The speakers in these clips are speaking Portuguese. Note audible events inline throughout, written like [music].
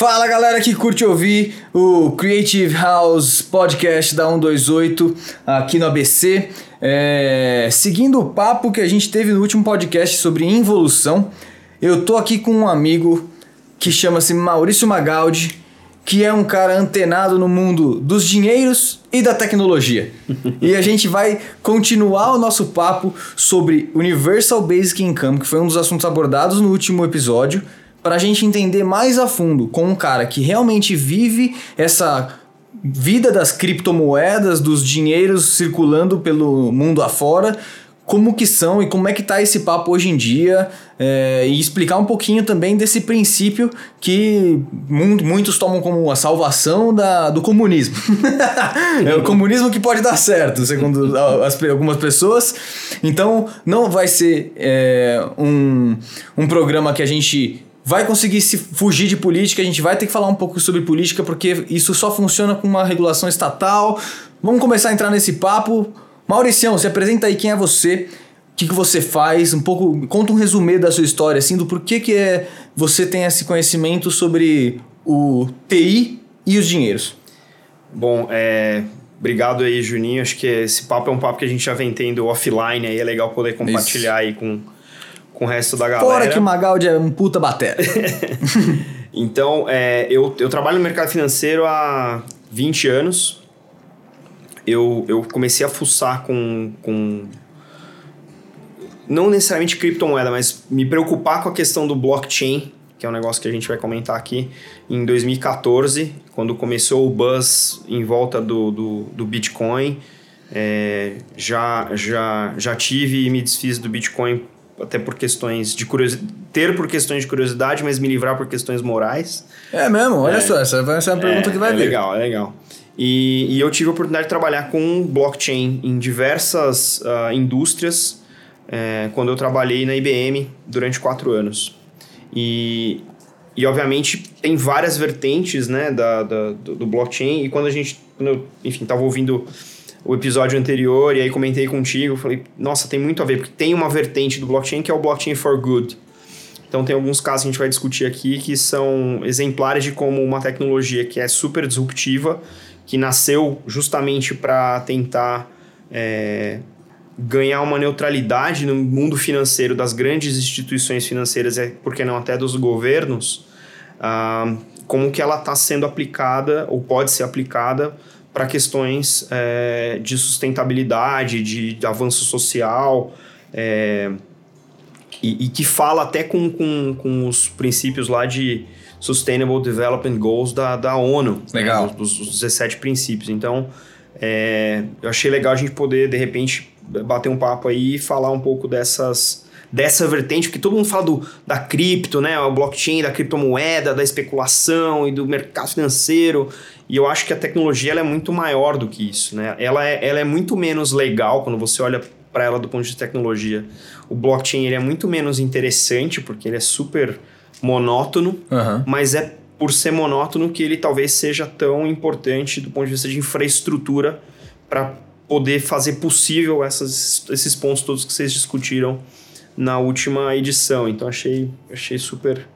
Fala galera que curte ouvir o Creative House Podcast da 128 aqui no ABC. É, seguindo o papo que a gente teve no último podcast sobre involução, eu tô aqui com um amigo que chama-se Maurício Magaldi, que é um cara antenado no mundo dos dinheiros e da tecnologia. [laughs] e a gente vai continuar o nosso papo sobre Universal Basic Income, que foi um dos assuntos abordados no último episódio para a gente entender mais a fundo com um cara que realmente vive essa vida das criptomoedas, dos dinheiros circulando pelo mundo afora, como que são e como é que tá esse papo hoje em dia é, e explicar um pouquinho também desse princípio que muitos tomam como a salvação da, do comunismo. [laughs] é o comunismo que pode dar certo, segundo as, algumas pessoas. Então, não vai ser é, um, um programa que a gente vai conseguir se fugir de política, a gente vai ter que falar um pouco sobre política, porque isso só funciona com uma regulação estatal. Vamos começar a entrar nesse papo. Mauricião, se apresenta aí quem é você, o que, que você faz, um pouco, conta um resumê da sua história, assim, do porquê que é, você tem esse conhecimento sobre o TI e os dinheiros. Bom, é, obrigado aí, Juninho. Acho que esse papo é um papo que a gente já vem tendo offline aí, é legal poder compartilhar Isso. aí com com o resto da galera. Fora que o Magaldi é um puta batera. [laughs] então, é, eu, eu trabalho no mercado financeiro há 20 anos. Eu, eu comecei a fuçar com, com. Não necessariamente criptomoeda, mas me preocupar com a questão do blockchain, que é um negócio que a gente vai comentar aqui, em 2014, quando começou o buzz em volta do, do, do Bitcoin. É, já, já, já tive e me desfiz do Bitcoin até por questões de curiosidade, ter por questões de curiosidade, mas me livrar por questões morais. É mesmo? Olha é, só, essa vai ser uma pergunta é, que vai é vir. legal, é legal. E, e, eu tive a oportunidade de trabalhar com blockchain em diversas uh, indústrias é, quando eu trabalhei na IBM durante quatro anos. E, e obviamente tem várias vertentes né, da, da do, do blockchain e quando a gente, quando eu, enfim, estava ouvindo o episódio anterior e aí comentei contigo, falei, nossa, tem muito a ver, porque tem uma vertente do blockchain que é o blockchain for good. Então tem alguns casos que a gente vai discutir aqui que são exemplares de como uma tecnologia que é super disruptiva, que nasceu justamente para tentar é, ganhar uma neutralidade no mundo financeiro das grandes instituições financeiras, e por que não até dos governos, ah, como que ela está sendo aplicada ou pode ser aplicada para questões é, de sustentabilidade, de, de avanço social, é, e, e, que fala até com, com, com os princípios lá de Sustainable Development Goals da, da ONU. Né, legal. Né, dos, dos 17 princípios. Então, é, eu achei legal a gente poder, de repente, bater um papo aí e falar um pouco dessas dessa vertente, porque todo mundo fala do, da cripto, né? O blockchain, da criptomoeda, da especulação e do mercado financeiro. E eu acho que a tecnologia ela é muito maior do que isso, né? Ela é, ela é muito menos legal quando você olha para ela do ponto de vista de tecnologia. O blockchain ele é muito menos interessante porque ele é super monótono, uhum. mas é por ser monótono que ele talvez seja tão importante do ponto de vista de infraestrutura para poder fazer possível essas, esses pontos todos que vocês discutiram na última edição. Então achei, achei super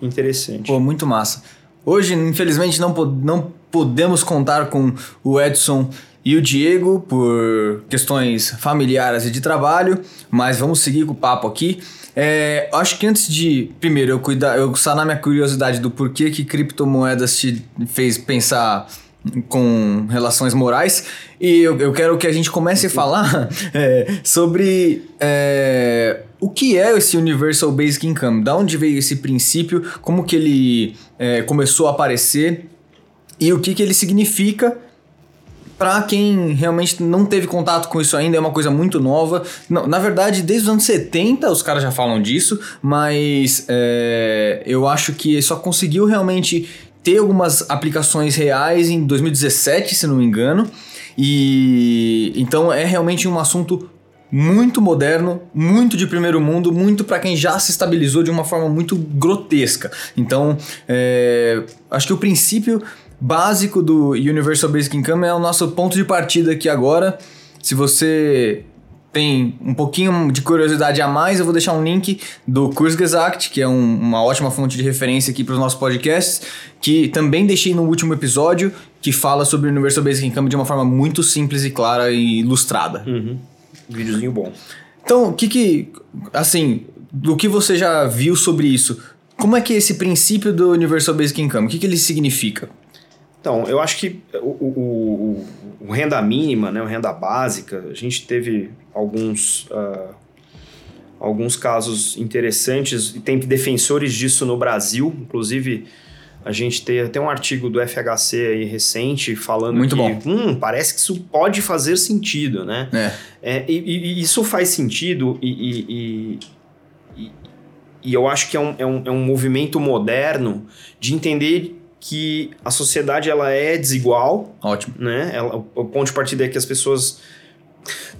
interessante. Pô, muito massa. Hoje, infelizmente, não, não podemos contar com o Edson e o Diego por questões familiares e de trabalho, mas vamos seguir com o papo aqui. É, acho que antes de, primeiro, eu cuidar, eu sanar minha curiosidade do porquê que criptomoedas te fez pensar com relações morais. E eu, eu quero que a gente comece a falar [laughs] é, sobre é, o que é esse Universal Basic Income, da onde veio esse princípio, como que ele é, começou a aparecer e o que, que ele significa para quem realmente não teve contato com isso ainda, é uma coisa muito nova. Não, na verdade, desde os anos 70 os caras já falam disso, mas é, eu acho que só conseguiu realmente ter algumas aplicações reais em 2017, se não me engano. E então é realmente um assunto muito moderno, muito de primeiro mundo, muito para quem já se estabilizou de uma forma muito grotesca. Então, é, acho que o princípio básico do Universal Basic Income é o nosso ponto de partida aqui agora. Se você tem um pouquinho de curiosidade a mais, eu vou deixar um link do Kurzgesagt, que é um, uma ótima fonte de referência aqui para os nossos podcasts, que também deixei no último episódio, que fala sobre o Universal Basic Income de uma forma muito simples e clara e ilustrada. Uhum. Videozinho bom. Então, o que que, assim, do que você já viu sobre isso, como é que é esse princípio do Universal Basic Income, o que que ele significa? Então, eu acho que o, o, o, o renda mínima, né, o renda básica, a gente teve alguns, uh, alguns casos interessantes e tem defensores disso no Brasil, inclusive a gente tem até um artigo do FHC aí recente falando Muito que bom. Hum, parece que isso pode fazer sentido, né? É. É, e, e isso faz sentido e, e, e, e eu acho que é um, é, um, é um movimento moderno de entender que a sociedade ela é desigual, Ótimo. né? Ela, o ponto de partida é que as pessoas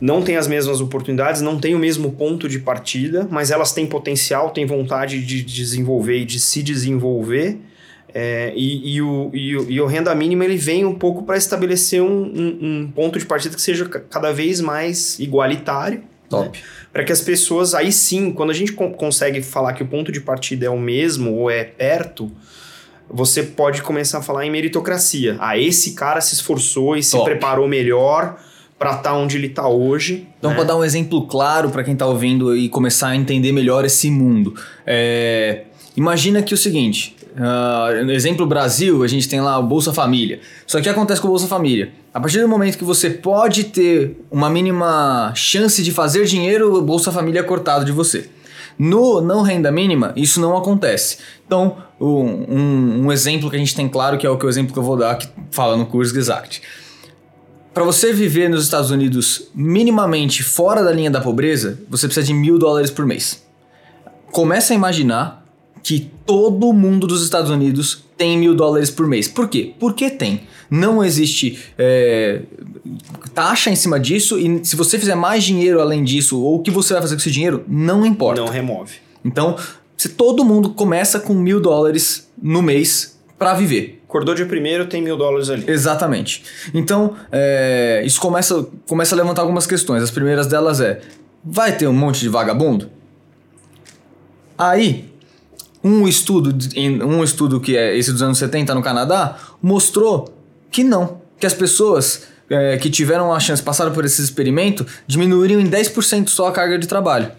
não têm as mesmas oportunidades, não têm o mesmo ponto de partida, mas elas têm potencial, têm vontade de desenvolver e de se desenvolver. É, e, e, o, e, o, e o renda mínima ele vem um pouco para estabelecer um, um, um, ponto de partida que seja cada vez mais igualitário. Top. Né? Para que as pessoas, aí sim, quando a gente co consegue falar que o ponto de partida é o mesmo ou é perto, você pode começar a falar em meritocracia. Ah, esse cara se esforçou e se Top. preparou melhor para estar tá onde ele está hoje. Então, né? para dar um exemplo claro para quem está ouvindo e começar a entender melhor esse mundo, é... imagina que o seguinte: uh, exemplo Brasil, a gente tem lá o Bolsa Família. Só que acontece com o Bolsa Família. A partir do momento que você pode ter uma mínima chance de fazer dinheiro, o Bolsa Família é cortado de você. No não renda mínima, isso não acontece. Então, um, um, um, exemplo que a gente tem claro, que é o, que o exemplo que eu vou dar, que fala no curso Exact. Para você viver nos Estados Unidos minimamente fora da linha da pobreza, você precisa de mil dólares por mês. Começa a imaginar que todo mundo dos Estados Unidos tem mil dólares por mês. Por quê? Porque tem. Não existe é, taxa em cima disso e se você fizer mais dinheiro além disso ou o que você vai fazer com esse dinheiro, não importa. Não remove. Então, se todo mundo começa com mil dólares no mês para viver. Acordou dia primeiro, tem mil dólares ali. Exatamente. Então, é, isso começa, começa a levantar algumas questões. As primeiras delas é: vai ter um monte de vagabundo? Aí, um estudo, um estudo que é esse dos anos 70 no Canadá, mostrou que não. Que as pessoas é, que tiveram a chance, passaram por esse experimento, diminuíram em 10% só a carga de trabalho.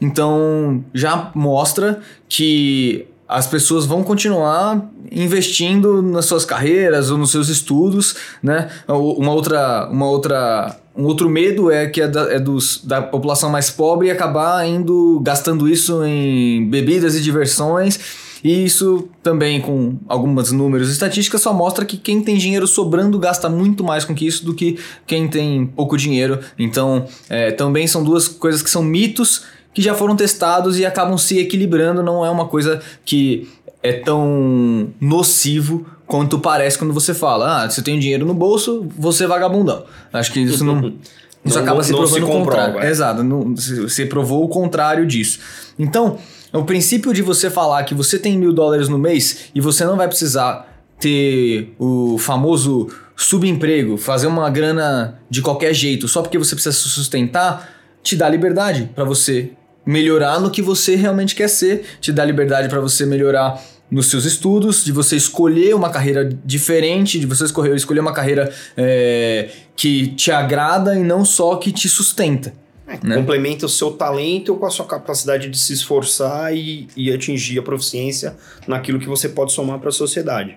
Então, já mostra que as pessoas vão continuar investindo nas suas carreiras ou nos seus estudos, né? Uma outra, uma outra, um outro medo é que é, da, é dos, da população mais pobre acabar indo gastando isso em bebidas e diversões. E isso também, com alguns números e estatísticas, só mostra que quem tem dinheiro sobrando gasta muito mais com isso do que quem tem pouco dinheiro. Então, é, também são duas coisas que são mitos que já foram testados e acabam se equilibrando, não é uma coisa que é tão nocivo quanto parece quando você fala, ah, se eu tenho dinheiro no bolso, você é vagabundão. Acho que isso não... [laughs] Isso não, acaba não, se provando se o contrário. é. Exato, não, se provou o contrário disso. Então, o princípio de você falar que você tem mil dólares no mês e você não vai precisar ter o famoso subemprego, fazer uma grana de qualquer jeito, só porque você precisa se sustentar, te dá liberdade para você melhorar no que você realmente quer ser, te dá liberdade para você melhorar nos seus estudos, de você escolher uma carreira diferente, de você escolher, escolher uma carreira é, que te agrada e não só que te sustenta. É, né? Complementa o seu talento com a sua capacidade de se esforçar e, e atingir a proficiência naquilo que você pode somar para a sociedade.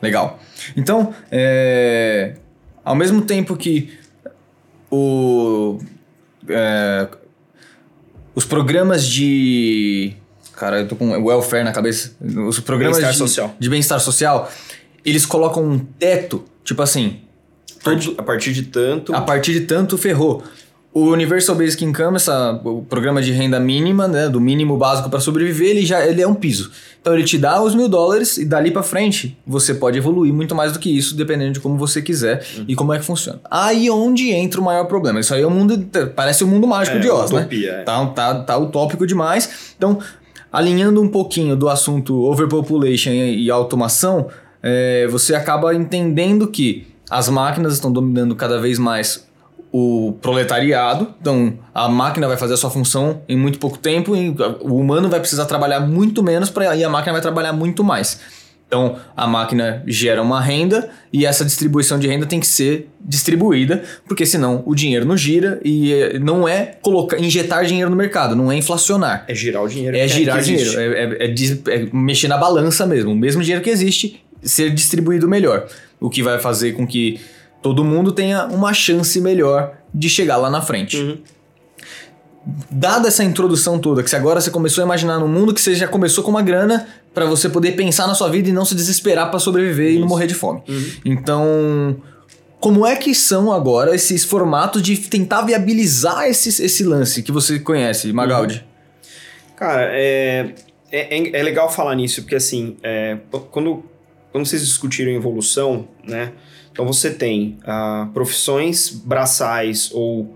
Legal. Então, é, ao mesmo tempo que o, é, os programas de. Cara, eu tô com welfare na cabeça. Os programas Bem-estar de, social. de bem-estar social, eles colocam um teto, tipo assim. Partir, a partir de tanto. A partir de tanto ferrou. O Universal Basic Income, essa, o programa de renda mínima, né, do mínimo básico para sobreviver, ele já ele é um piso. Então ele te dá os mil dólares e dali para frente você pode evoluir muito mais do que isso, dependendo de como você quiser Uhum. e como é que funciona. Aí onde entra o maior problema. Isso aí é o mundo, parece o mundo mágico É, de Oz, utopia, né? é. Tá, tá, tá utópico demais. Então, alinhando um pouquinho do assunto overpopulation e, e automação, é, você acaba entendendo que as máquinas estão dominando cada vez mais o proletariado, então a máquina vai fazer a sua função em muito pouco tempo, e o humano vai precisar trabalhar muito menos para e a máquina vai trabalhar muito mais. Então a máquina gera uma renda e essa distribuição de renda tem que ser distribuída, porque senão o dinheiro não gira e eh, não é colocar, injetar dinheiro no mercado, não é inflacionar. É girar o dinheiro. É que- girar que dinheiro, é, é- é é mexer na balança mesmo. O mesmo dinheiro que existe, ser distribuído melhor. O que vai fazer com que todo mundo tenha uma chance melhor de chegar lá na frente. Uhum. Dada essa introdução toda, que agora você começou a imaginar num mundo que você já começou com uma grana para você poder pensar na sua vida e não se desesperar para sobreviver e não Isso. morrer de fome. Uhum. Então, como é que são agora esses formatos de tentar viabilizar esse, esse lance que você conhece, Magaldi? Cara, é, é, é- é legal falar nisso, porque assim, é, quando, quando vocês discutiram evolução, né? Então você tem ah, profissões braçais ou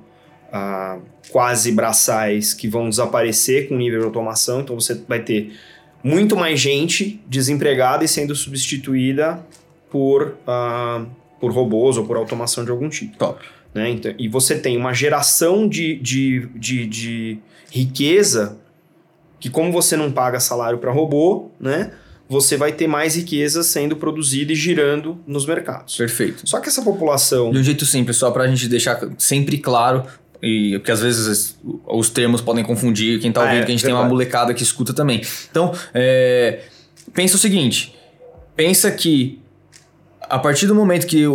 ah, quase braçais que vão desaparecer com o nível de automação, então você vai ter muito mais gente desempregada e sendo substituída por, ah, por robôs ou por automação de algum tipo Top. né? Então, e você tem uma geração de, de, de, de riqueza que, como você não paga salário para robô, né? Você vai ter mais riqueza sendo produzida e girando nos mercados. Perfeito. Só que essa população. De um jeito simples, só pra gente deixar sempre claro, e porque às vezes os termos podem confundir quem tá Ah, ouvindo, é, que a gente tem uma verdade. molecada que escuta também. Então, é, pensa o seguinte: pensa que a partir do momento que o,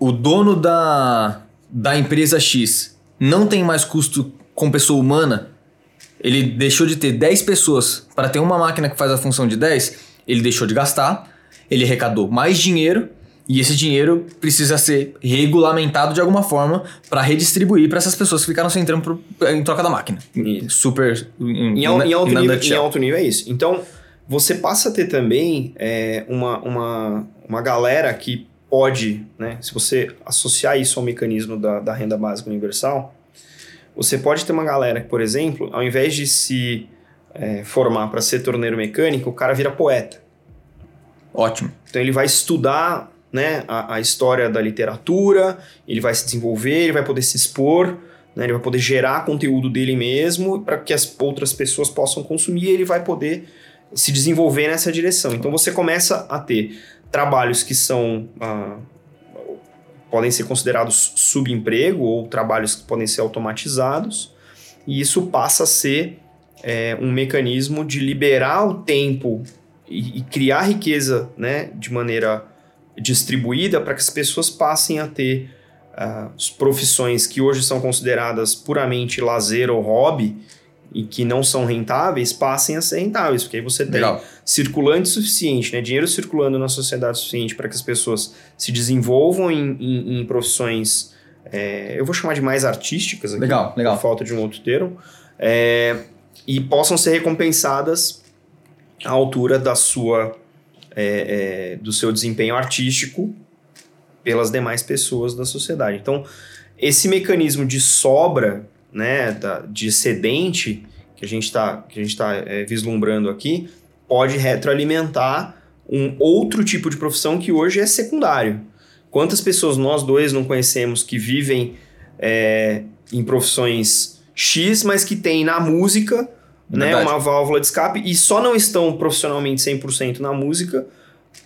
o, o dono da, da empresa X não tem mais custo com pessoa humana, ele deixou de ter 10 pessoas para ter uma máquina que faz a função de 10, ele deixou de gastar, ele arrecadou mais dinheiro e esse dinheiro precisa ser regulamentado de alguma forma para redistribuir para essas pessoas que ficaram sem trampo em troca da máquina. Isso. Super. Em, al- em alto nível, em alto nível é isso. Então, você passa a ter também é, uma, uma, uma galera que pode, né? Se você associar isso ao mecanismo da, da renda básica universal, você pode ter uma galera que, por exemplo, ao invés de se é, formar para ser torneiro mecânico, o cara vira poeta. Ótimo. Então ele vai estudar né, a, a história da literatura, ele vai se desenvolver, ele vai poder se expor, né, ele vai poder gerar conteúdo dele mesmo para que as outras pessoas possam consumir e ele vai poder se desenvolver nessa direção. Então você começa a ter trabalhos que são. ah, podem ser considerados subemprego ou trabalhos que podem ser automatizados, e isso passa a ser é, um mecanismo de liberar o tempo e, e criar riqueza né, de maneira distribuída para que as pessoas passem a ter as profissões que hoje são consideradas puramente lazer ou hobby e que não são rentáveis passem a ser rentáveis, porque aí você tem Legal. circulante suficiente, né, dinheiro circulando na sociedade suficiente para que as pessoas se desenvolvam em, em- em profissões, é, eu vou chamar de mais artísticas aqui, Legal, legal. por falta de um outro termo, é, e possam ser recompensadas à altura da sua, é, é, do seu desempenho artístico pelas demais pessoas da sociedade. Então, esse mecanismo de sobra, né, da, de excedente que a gente está tá, é, vislumbrando aqui, pode retroalimentar um outro tipo de profissão que hoje é secundário. Quantas pessoas nós dois não conhecemos que vivem é, em profissões X, mas que tem na música né, uma válvula de escape e só não estão profissionalmente 100% na música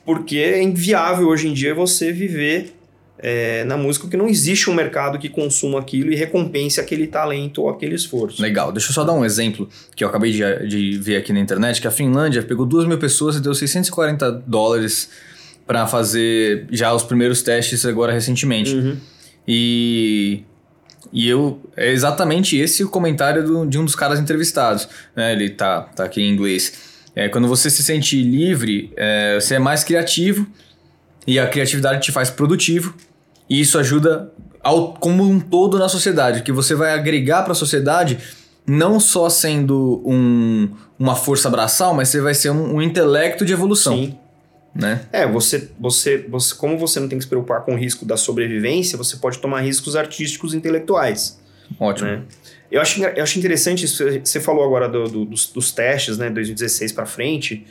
porque é inviável hoje em dia você viver é, na música porque não existe um mercado que consuma aquilo e recompense aquele talento ou aquele esforço. Legal, deixa eu só dar um exemplo que eu acabei de, de ver aqui na internet, que a Finlândia pegou 2 mil pessoas e deu 640 dólares para fazer já os primeiros testes agora recentemente. Uhum. E, e eu é exatamente esse o comentário do- de um dos caras entrevistados. né? Ele tá, tá aqui em inglês. É, quando você se sente livre, é, você é mais criativo e a criatividade te faz produtivo. E isso ajuda ao, como um todo na sociedade, que você vai agregar para a sociedade não só sendo um, uma força braçal, mas você vai ser um, um intelecto de evolução, Sim. Né? É, você, você, você, como você não tem que se preocupar com o risco da sobrevivência, você pode tomar riscos artísticos e intelectuais. Ótimo. né? Eu, acho, eu acho interessante isso. Você falou agora do- do- dos, dos testes, né? 2016 para frente.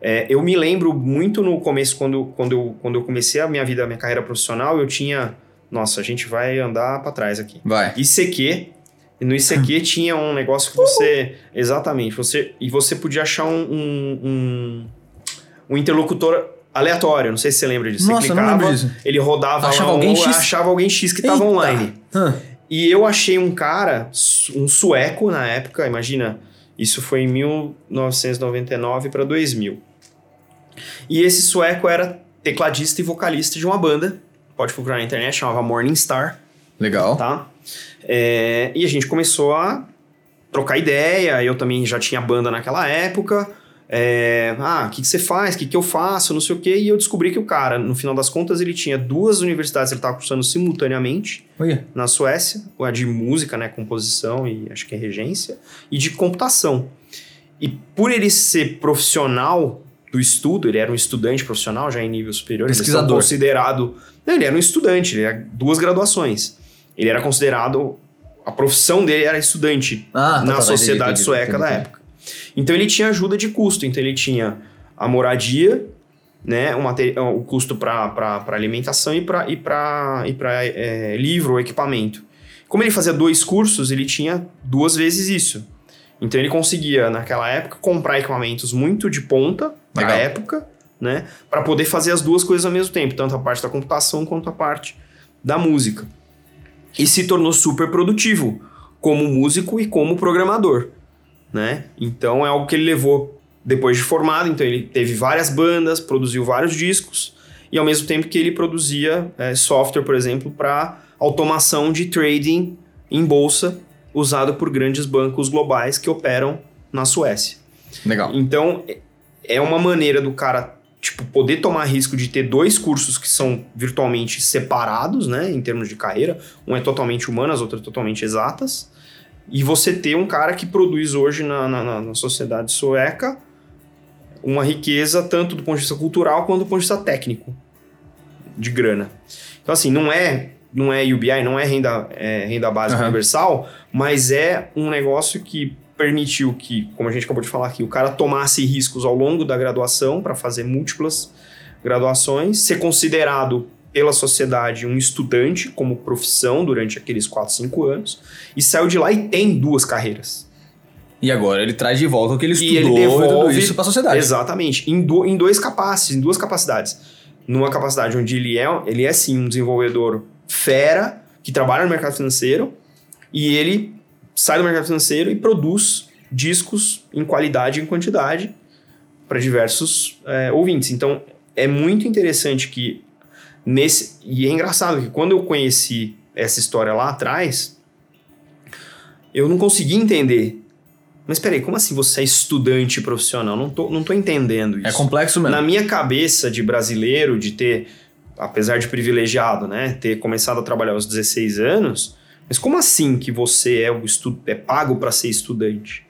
É, eu me lembro muito no começo, quando, quando, eu, quando eu comecei a minha vida, a minha carreira profissional, eu tinha Nossa, a gente vai andar para trás aqui. Vai. ICQ. E no ICQ [laughs] tinha um negócio que você. Exatamente. Você, e você podia achar um, um, um, um interlocutor aleatório. Não sei se você lembra disso. Nossa, você clicava, lembro disso. ele rodava Achava lá, alguém ou X? achava alguém X que estava online. Hã. E eu achei um cara, um sueco na época, imagina, isso foi em 1999 para 2000. E esse sueco era tecladista e vocalista de uma banda, pode procurar na internet, chamava Morningstar, Legal. tá? É, e a gente começou a trocar ideia, eu também já tinha banda naquela época. É, ah, o que, que você faz? O que, que eu faço? Não sei o quê. E eu descobri que o cara, no final das contas, ele tinha duas universidades, ele estava cursando simultaneamente Olha. na Suécia, a de música, né, composição e acho que é regência, e de computação. E por ele ser profissional do estudo, ele era um estudante profissional já em nível superior, ele Pesquisador. era considerado, ele era um estudante, ele era duas graduações. Ele era considerado a profissão dele era estudante Ah, tá, na tá, tá, sociedade entendi, sueca entendi, da entendi. época. Então ele tinha ajuda de custo, então ele tinha a moradia, né, o, materi- o custo para alimentação e para e pra, e pra, é, livro ou equipamento. Como ele fazia dois cursos, ele tinha duas vezes isso. Então ele conseguia, naquela época, comprar equipamentos muito de ponta Legal. época, né, para poder fazer as duas coisas ao mesmo tempo, tanto a parte da computação quanto a parte da música. E se tornou super produtivo como músico e como programador, né? Então é algo que ele levou depois de formado, então ele teve várias bandas, produziu vários discos e ao mesmo tempo que ele produzia é, software, por exemplo, para automação de trading em bolsa usado por grandes bancos globais que operam na Suécia. Legal. Então, é uma maneira do cara, tipo, poder tomar risco de ter dois cursos que são virtualmente separados, né, em termos de carreira. Um é totalmente humanas, outro é totalmente exatas. E você ter um cara que produz hoje na, na, na- sociedade sueca uma riqueza tanto do ponto de vista cultural quanto do ponto de vista técnico de grana. Então, assim, não é não é UBI, não é renda, é, renda básica Aham. universal, mas é um negócio que permitiu que, como a gente acabou de falar aqui, o cara tomasse riscos ao longo da graduação para fazer múltiplas graduações, ser considerado pela sociedade um estudante como profissão durante aqueles 4, 5 anos, e saiu de lá e tem duas carreiras. E agora ele traz de volta o que ele E estudou ele e tudo devolve- isso pra sociedade. Exatamente. Em, do- em dois capaces, em duas capacidades. Numa capacidade onde ele é, ele é sim um desenvolvedor fera, que trabalha no mercado financeiro, e ele sai do mercado financeiro e produz discos em qualidade e em quantidade para diversos é, ouvintes. Então é muito interessante que nesse. E é engraçado que quando eu conheci essa história lá atrás, eu não consegui entender. Mas peraí, como assim você é estudante profissional? Não tô, não tô entendendo isso. É complexo mesmo. Na minha cabeça de brasileiro, de ter, apesar de privilegiado, né, ter começado a trabalhar aos 16 anos, mas como assim que você é, o estu é pago para ser estudante?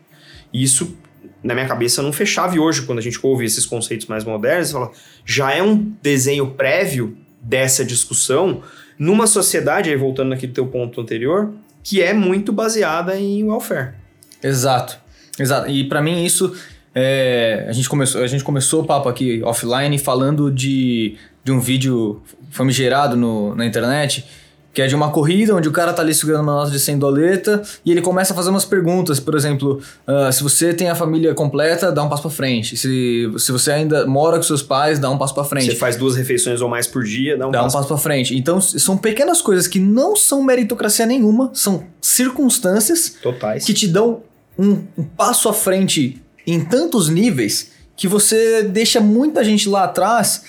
E isso, na minha cabeça, não fechava. E hoje, quando a gente ouve esses conceitos mais modernos, fala, já é um desenho prévio dessa discussão numa sociedade, aí voltando naquele teu ponto anterior, que é muito baseada em welfare. Exato. Exato. E pra mim isso é, a gente começou a gente começou o papo aqui offline falando de, de um vídeo famigerado no, na internet que é de uma corrida onde o cara tá ali segurando uma nota de 100 doleta e ele começa a fazer umas perguntas, por exemplo, ah, se você tem a família completa, dá um passo pra frente. Se, se você ainda mora com seus pais, dá um passo pra frente. Você faz duas refeições ou mais por dia, dá um Dá um passo passo pra frente. Então, são pequenas coisas que não são meritocracia nenhuma, são circunstâncias totais. que te dão um, um passo à frente em tantos níveis que você deixa muita gente lá atrás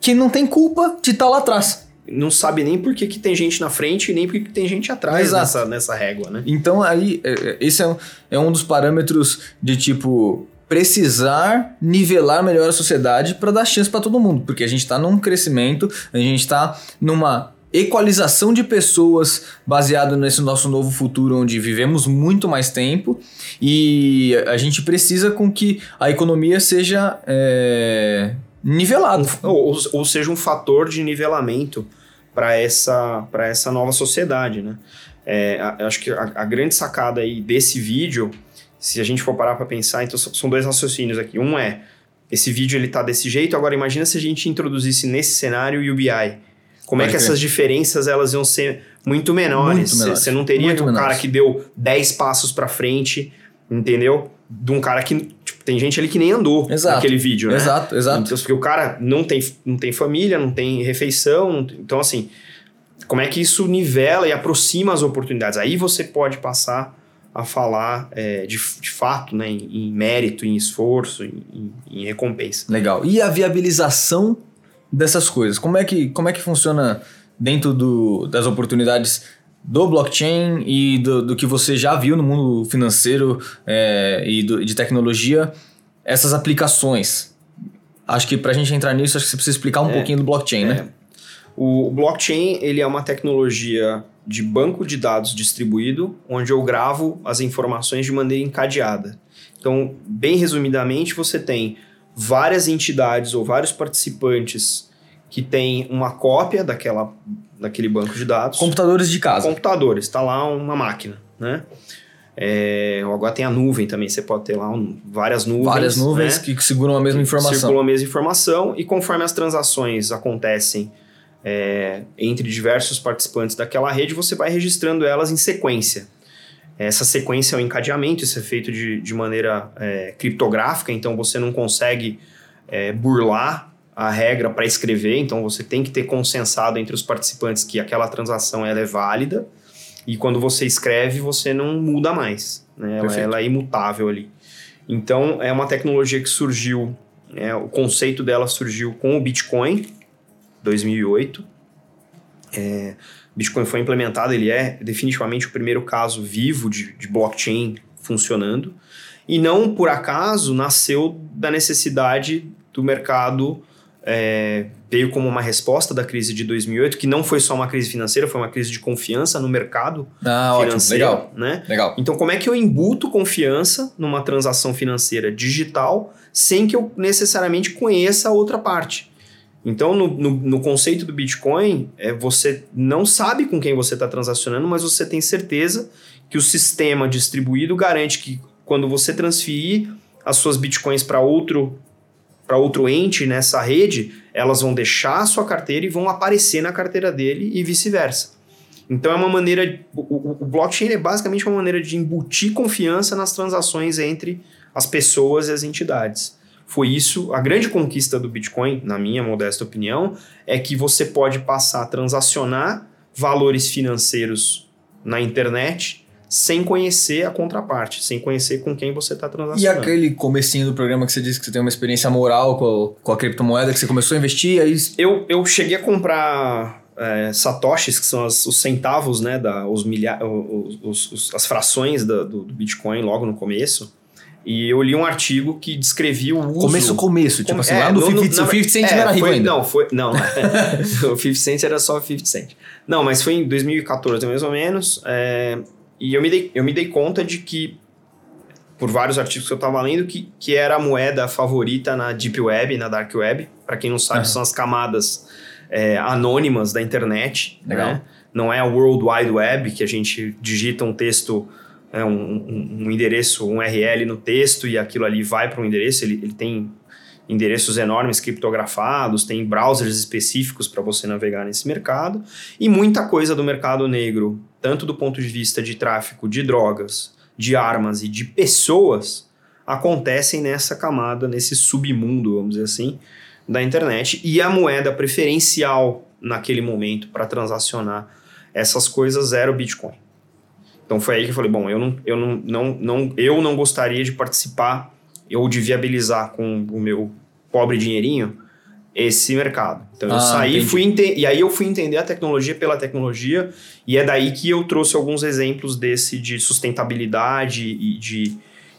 que não tem culpa de estar lá atrás. Não sabe nem por que, que tem gente na frente e nem por que, que tem gente atrás Exato. nessa, nessa régua, né? Então aí, é, é, esse é um, é um dos parâmetros de tipo precisar nivelar melhor a sociedade para dar chance para todo mundo, porque a gente está num crescimento, a gente está numa equalização de pessoas baseado nesse nosso novo futuro onde vivemos muito mais tempo e a gente precisa com que a economia seja é, nivelada. Ou- ou seja, um fator de nivelamento para essa, pra essa nova sociedade, né? É, acho que a, a grande sacada aí desse vídeo, se a gente for parar para pensar, então são dois raciocínios aqui. Um é, esse vídeo ele tá desse jeito, agora imagina se a gente introduzisse nesse cenário o UBI. Como é que essas diferenças elas iam ser muito menores? Você não teria Muito o menores. cara que deu 10 passos pra frente, entendeu? De um cara que. Tipo, tem gente ali que nem andou Exato. naquele vídeo, né? Exato, exato. Então, porque o cara não tem, não tem família, não tem refeição. não tem- então, assim, como é que isso nivela e aproxima as oportunidades? Aí você pode passar a falar é, de, de fato, né, em, em mérito, em esforço, em, em- recompensa. Legal. E a viabilização dessas coisas? Como é que, como é que funciona dentro do, das oportunidades do blockchain e do, do que você já viu no mundo financeiro é, e do- de tecnologia, essas aplicações? Acho que pra gente entrar nisso, acho que você precisa explicar um É. pouquinho do blockchain, né? É. O, o blockchain ele é uma tecnologia de banco de dados distribuído, onde eu gravo as informações de maneira encadeada. Então, bem resumidamente, você tem várias entidades ou vários participantes que têm uma cópia daquela, daquele banco de dados. Computadores de casa. computadores, está lá uma máquina, né? É, agora tem a nuvem também, você pode ter lá um- várias nuvens. Várias nuvens né? que, que seguram a mesma informação. Circulam a mesma informação e conforme as transações acontecem é, entre diversos participantes daquela rede, você vai registrando elas em sequência. Essa sequência é o encadeamento, isso é feito de, de maneira é, criptográfica, então você não consegue é, burlar a regra para escrever, então você tem que ter consensado entre os participantes que aquela transação ela é válida e quando você escreve você não muda mais, né? ela, ela é imutável ali. Então é uma tecnologia que surgiu, é, o conceito dela surgiu com o Bitcoin, 2008. É, Bitcoin foi implementado, ele é definitivamente o primeiro caso vivo de, de blockchain funcionando. E não por acaso nasceu da necessidade do mercado, é, veio como uma resposta da crise de 2008, que não foi só uma crise financeira, foi uma crise de confiança no mercado Ah, ótimo. financeiro. Legal. Né? Legal. Então, como é que eu embuto confiança numa transação financeira digital sem que eu necessariamente conheça a outra parte? Então, no, no, no conceito do Bitcoin, é, você não sabe com quem você está transacionando, mas você tem certeza que o sistema distribuído garante que quando você transferir as suas Bitcoins para outro para outro ente nessa rede, elas vão deixar a sua carteira e vão aparecer na carteira dele e vice-versa. Então é uma maneira. O, o- o blockchain é basicamente uma maneira de embutir confiança nas transações entre as pessoas e as entidades. Foi isso, a grande conquista do Bitcoin, na minha modesta opinião, é que você pode passar a transacionar valores financeiros na internet sem conhecer a contraparte, sem conhecer com quem você está E transacionando. aquele comecinho do programa que você disse que você tem uma experiência moral com a, com a criptomoeda, que você começou a investir, aí Eu, eu cheguei a comprar é, satoshis, que são as- os centavos, né, da, os milha, os, os- os- as frações da- do, do Bitcoin logo no começo. E eu li um artigo que descrevia o uso... começo, começo, tipo assim, é, lá no no- no- 50, na- o 50 Cent é, não era rico foi- ainda. Não, foi, não. [laughs] o 50 Cent era só 50 Cent. Não, mas foi em 2014, mais ou menos. é, e eu me, dei, eu me dei conta de que, por vários artigos que eu estava lendo, que, que era a moeda favorita na Deep Web, na Dark Web. Para quem não sabe, Aham. são as camadas é, anônimas da internet. Legal. né? Não é a World Wide Web, que a gente digita um texto, é, um, um- um endereço, um URL no texto e aquilo ali vai para um endereço. Ele, ele tem endereços enormes criptografados, tem browsers específicos para você navegar nesse mercado e muita coisa do mercado negro, tanto do ponto de vista de tráfico de drogas, de armas e de pessoas, acontecem nessa camada, nesse submundo, vamos dizer assim, da internet. E a moeda preferencial naquele momento para transacionar essas coisas era o Bitcoin. Então foi aí que eu falei, bom, eu não, eu não, não, não, eu não gostaria de participar ou de viabilizar com o meu pobre dinheirinho esse mercado. Então eu Ah, saí, entendi. fui e aí eu fui entender a tecnologia pela tecnologia e é daí que eu trouxe alguns exemplos desse de sustentabilidade e de,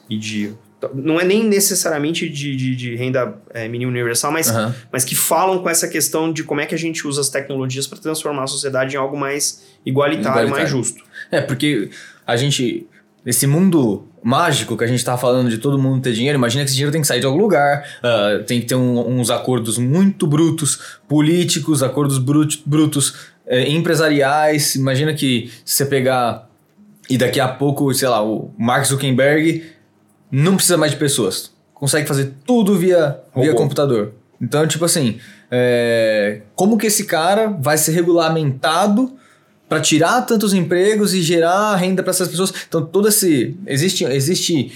e de não é nem necessariamente de, de, de renda é, mínima universal, mas Aham. mas que falam com essa questão de como é que a gente usa as tecnologias para transformar a sociedade em algo mais igualitário, Igualitário. mais justo. É, porque a gente. Esse mundo mágico que a gente tá falando de todo mundo ter dinheiro, imagina que esse dinheiro tem que sair de algum lugar, ah, tem que ter um- uns acordos muito brutos, políticos, acordos brut- brutos, eh, empresariais. Imagina que se você pegar e daqui a pouco, sei lá, o Mark Zuckerberg não precisa mais de pessoas. Consegue fazer tudo via, via computador. Então, tipo assim, é, como que esse cara vai ser regulamentado para tirar tantos empregos e gerar renda para essas pessoas? Então, todo esse existe existe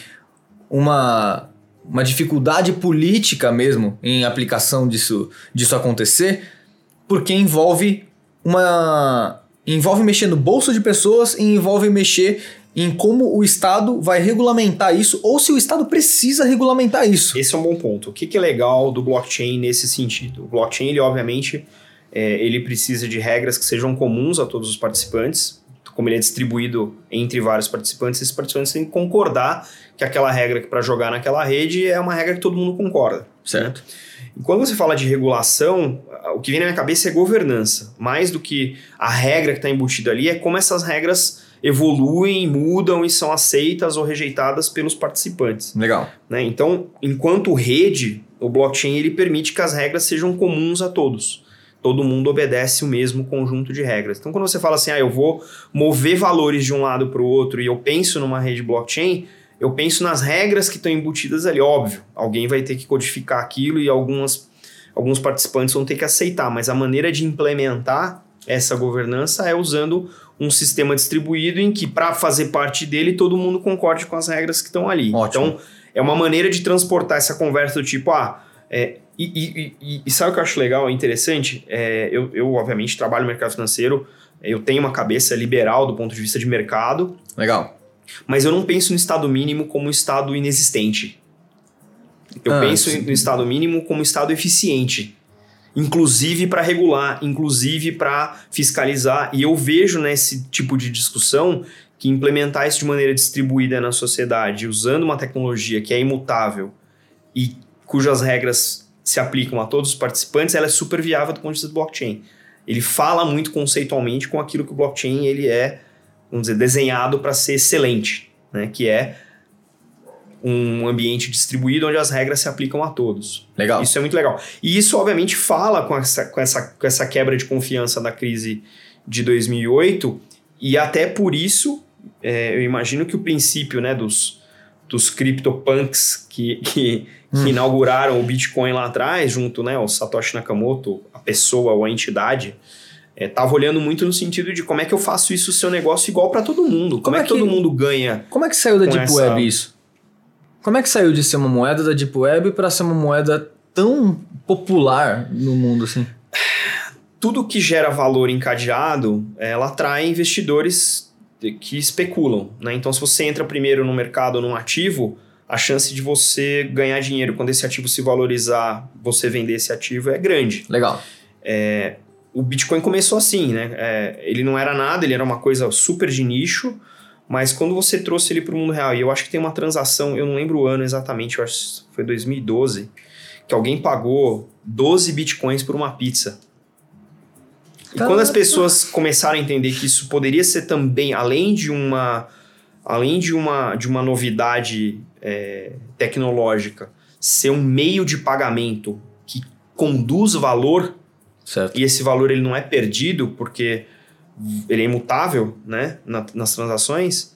uma uma dificuldade política mesmo em aplicação disso disso acontecer, porque envolve uma envolve mexer no bolso de pessoas e envolve mexer em como o Estado vai regulamentar isso ou se o Estado precisa regulamentar isso. Esse é um bom ponto. O que, que é legal do blockchain nesse sentido? O blockchain, ele obviamente, é, ele precisa de regras que sejam comuns a todos os participantes. Como ele é distribuído entre vários participantes, esses participantes têm que concordar que aquela regra que para jogar naquela rede é uma regra que todo mundo concorda. Certo. E quando você fala de regulação, o que vem na minha cabeça é governança. Mais do que a regra que está embutida ali, é como essas regras evoluem, mudam e são aceitas ou rejeitadas pelos participantes. Legal. Né? Então, enquanto rede, o blockchain ele permite que as regras sejam comuns a todos. Todo mundo obedece o mesmo conjunto de regras. Então, quando você fala assim, ah, eu vou mover valores de um lado para o outro e eu penso numa rede blockchain, eu penso nas regras que estão embutidas ali. Óbvio, alguém vai ter que codificar aquilo e algumas, alguns participantes vão ter que aceitar, mas a maneira de implementar essa governança é usando um sistema distribuído em que, para fazer parte dele, todo mundo concorde com as regras que estão ali. Ótimo. Então, é uma maneira de transportar essa conversa do tipo, ah, é, e, e, e, e, sabe o que eu acho legal, interessante? É, eu, eu, obviamente, trabalho no mercado financeiro, eu tenho uma cabeça liberal do ponto de vista de mercado. Legal. Mas eu não penso no estado mínimo como um estado inexistente. Eu ah, penso sim. no estado mínimo como um estado eficiente. Inclusive para regular, inclusive para fiscalizar. E eu vejo nesse tipo de discussão que implementar isso de maneira distribuída na sociedade, usando uma tecnologia que é imutável e cujas regras se aplicam a todos os participantes, ela é super viável do ponto de vista do blockchain. Ele fala muito conceitualmente com aquilo que o blockchain ele é vamos dizer, desenhado para ser excelente, né? que é um ambiente distribuído onde as regras se aplicam a todos. Legal. Isso é muito legal. E isso, obviamente, fala com essa, com essa, com essa quebra de confiança da crise de 2008, e até por isso, é, eu imagino que o princípio né, dos, dos CryptoPunks que, que, hum. que inauguraram o Bitcoin lá atrás, junto né, ao Satoshi Nakamoto, a pessoa ou a entidade, estava é, olhando muito no sentido de como é que eu faço isso ser um negócio igual para todo mundo. Como, como é, é que, todo mundo ganha? Como é que saiu da Deep essa... Web isso? Como é que saiu de ser uma moeda da Deep Web para ser uma moeda tão popular no mundo assim? Tudo que gera valor encadeado, ela atrai investidores que especulam, né? Então, se você entra primeiro no mercado num ativo, a chance de você ganhar dinheiro quando esse ativo se valorizar, você vender esse ativo é grande. Legal. É, o Bitcoin começou assim, né? É, ele não era nada, ele era uma coisa super de nicho, mas quando você trouxe ele para o mundo real, e eu acho que tem uma transação, eu não lembro o ano exatamente, eu acho que foi 2012, que alguém pagou 12 Bitcoins por uma pizza. E quando as pessoas começaram a entender que isso poderia ser também, além de uma, além de uma, de uma novidade é, tecnológica, ser um meio de pagamento que conduz valor Certo. E esse valor ele não é perdido porque ele é imutável né, na, nas transações,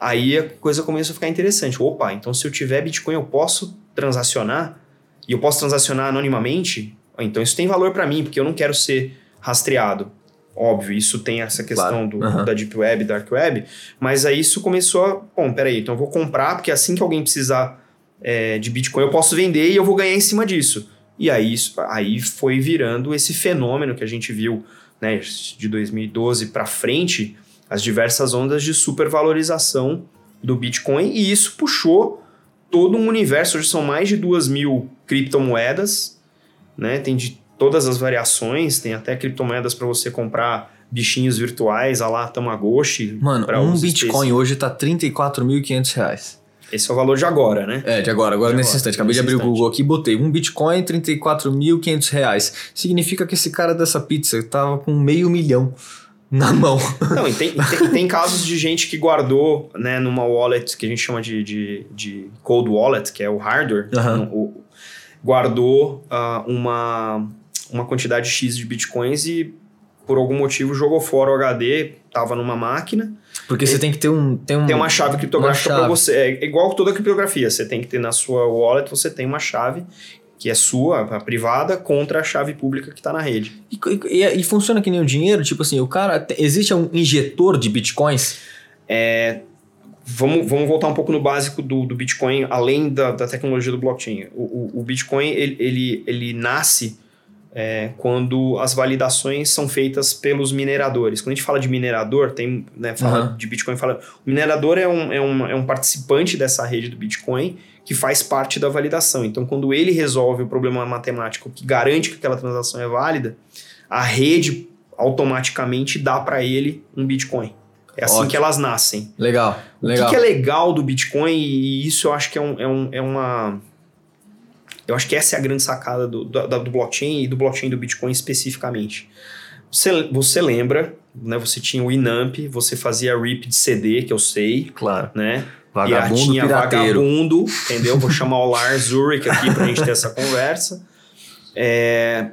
aí a coisa começa a ficar interessante. Opa, então se eu tiver Bitcoin eu posso transacionar e eu posso transacionar anonimamente, então isso tem valor para mim, porque eu não quero ser rastreado. Óbvio, isso tem essa questão claro. do, uhum. da Deep Web, Dark Web, mas aí isso começou a. Bom, peraí, então eu vou comprar, porque assim que alguém precisar é, de Bitcoin eu posso vender e eu vou ganhar em cima disso. E aí, aí foi virando esse fenômeno que a gente viu né, de 2012 para frente, as diversas ondas de supervalorização do Bitcoin, e isso puxou todo um universo. Hoje são mais de duas mil criptomoedas, né? tem de todas as variações, tem até criptomoedas para você comprar bichinhos virtuais, a lá Tamagotchi. Mano, um Bitcoin hoje tá R$ 34.500. Esse é o valor de agora, né? É, de agora, agora de nesse agora, instante. Acabei de abrir instante. o Google aqui e botei um Bitcoin, 34.500 reais. Significa que esse cara dessa pizza tava com meio milhão na mão. [laughs] Não, e tem, tem, tem, [laughs] casos de gente que guardou né, numa wallet que a gente chama de, de, de cold wallet, que é o hardware, uhum. o, guardou uh, uma, uma quantidade X de bitcoins e por algum motivo jogou fora o HD, tava numa máquina porque você tem que ter um. Tem, um, tem uma chave criptográfica para você. É igual toda criptografia. Você tem que ter na sua wallet, você tem uma chave que é sua, a privada, contra a chave pública que está na rede. E, e, e, funciona que nem o dinheiro? Tipo assim, o cara. Existe um injetor de bitcoins? É, vamos, vamos voltar um pouco no básico do, do Bitcoin, além da, da tecnologia do blockchain. O, o, o Bitcoin ele, ele, ele nasce é, quando as validações são feitas pelos mineradores. Quando a gente fala de minerador, tem, né, fala uhum. de Bitcoin, fala. O minerador é um, é, um, é um participante dessa rede do Bitcoin que faz parte da validação. Então, quando ele resolve o problema matemático que garante que aquela transação é válida, a rede automaticamente dá para ele um Bitcoin. É assim Ótimo. que elas nascem. Legal, legal. O que, que, é legal do Bitcoin, e isso eu acho que é, um, é, um, é uma... Eu acho que essa é a grande sacada do, do, do blockchain e do blockchain do Bitcoin especificamente. Você, você lembra, né? Você tinha o Inamp, você fazia RIP de CD, que eu sei. Claro. Né? Vagabundo tinha pirateiro. vagabundo, entendeu? Vou chamar o Lars Zurich aqui pra gente ter essa [laughs] conversa. É,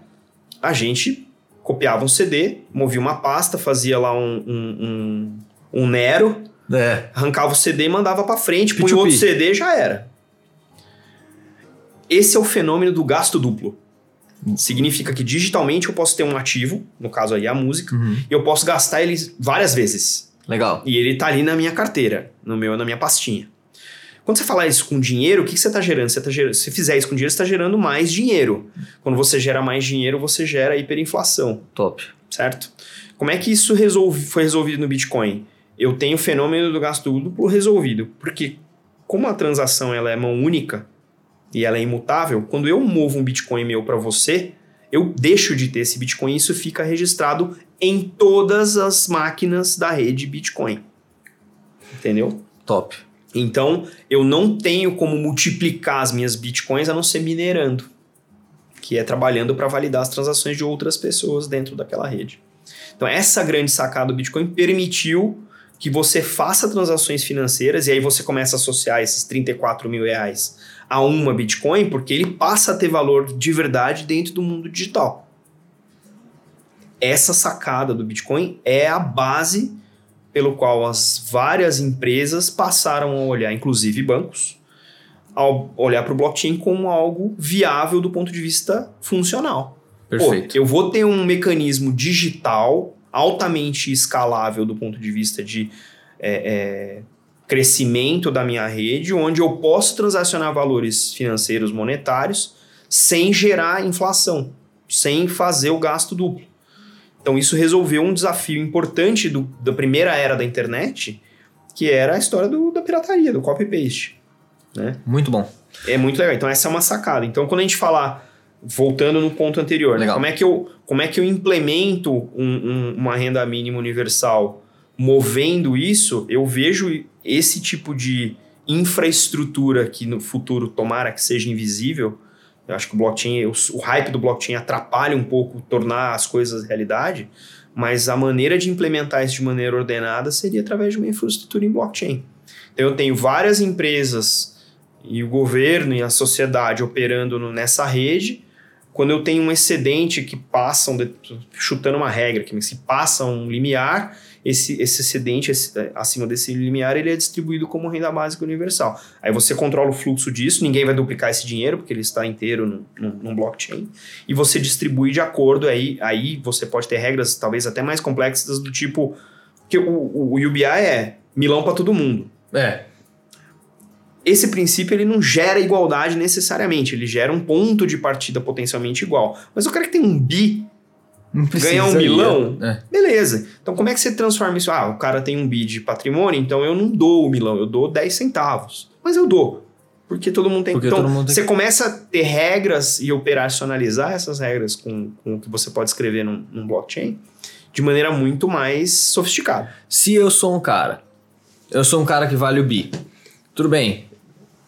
a gente copiava um CD, movia uma pasta, fazia lá um, um, um, um Nero, é. arrancava o CD e mandava para frente, põe outro CD já era. Esse é o fenômeno do gasto duplo. Significa que digitalmente eu posso ter um ativo, no caso aí a música, uhum. e eu posso gastar ele várias vezes. Legal. E ele tá ali na minha carteira, no meu, na minha pastinha. Quando você falar isso com dinheiro, o que, que você está gerando? Você tá gerando? Se fizer isso com dinheiro, você está gerando mais dinheiro. Quando você gera mais dinheiro, você gera hiperinflação. Top. Certo? Como é que isso resolve, foi resolvido no Bitcoin? Eu tenho o fenômeno do gasto duplo resolvido. Porque como a transação ela é mão única e ela é imutável, quando eu movo um Bitcoin meu para você, eu deixo de ter esse Bitcoin e isso fica registrado em todas as máquinas da rede Bitcoin. Entendeu? Top. Então, eu não tenho como multiplicar as minhas Bitcoins a não ser minerando, que é trabalhando para validar as transações de outras pessoas dentro daquela rede. Então, essa grande sacada do Bitcoin permitiu que você faça transações financeiras e aí você começa a associar esses 34 mil reais a uma Bitcoin, porque ele passa a ter valor de verdade dentro do mundo digital. Essa sacada do Bitcoin é a base pelo qual as várias empresas passaram a olhar, inclusive bancos, ao olhar para o blockchain como algo viável do ponto de vista funcional. Perfeito. Pô, eu vou ter um mecanismo digital altamente escalável do ponto de vista de é, é, crescimento da minha rede, onde eu posso transacionar valores financeiros monetários sem gerar inflação, sem fazer o gasto duplo. Então isso resolveu um desafio importante do, da primeira era da internet, que era a história do, da pirataria, do copy-paste. Né? Muito bom. É muito legal. Então essa é uma sacada. Então quando a gente falar, voltando no ponto anterior, né? como, é que eu, como é que eu implemento um, um, uma renda mínima universal movendo isso, eu vejo esse tipo de infraestrutura que no futuro tomara que seja invisível. Eu acho que o blockchain, o, hype do blockchain atrapalha um pouco tornar as coisas realidade, mas a maneira de implementar isso de maneira ordenada seria através de uma infraestrutura em blockchain. Então eu tenho várias empresas e o governo e a sociedade operando nessa rede. Quando eu tenho um excedente que passam, chutando uma regra, que se passa um limiar, esse, esse excedente esse, é, acima desse limiar ele é distribuído como renda básica universal. Aí você controla o fluxo disso, ninguém vai duplicar esse dinheiro, porque ele está inteiro no, no, no blockchain, e você distribui de acordo, aí, aí você pode ter regras talvez até mais complexas do tipo, que o, o, o UBI é milão para todo mundo. É. Esse princípio ele não gera igualdade necessariamente, ele gera um ponto de partida potencialmente igual. Mas o cara que tem um bi ganhar um milão, é. beleza. Então como é que você transforma isso? Ah, o cara tem um bi de patrimônio, então eu não dou o milão, eu dou 10 centavos. Mas eu dou. Porque todo mundo tem. Porque então, mundo tem você que... começa a ter regras e operacionalizar essas regras com, com o que você pode escrever num, num blockchain de maneira muito mais sofisticada. Se eu sou um cara, eu sou um cara que vale o bi. Tudo bem.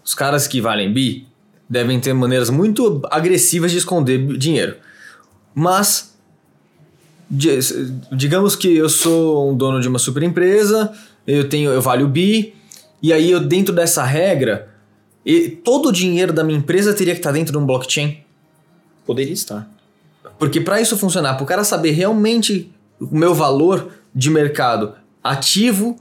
Os caras que valem bi devem ter maneiras muito agressivas de esconder dinheiro. Mas digamos que eu sou um dono de uma super empresa, eu tenho, eu valho bi, e aí eu dentro dessa regra, e todo o dinheiro da minha empresa teria que estar dentro de um blockchain? Poderia estar. Porque para isso funcionar, para o cara saber realmente o meu valor de mercado ativo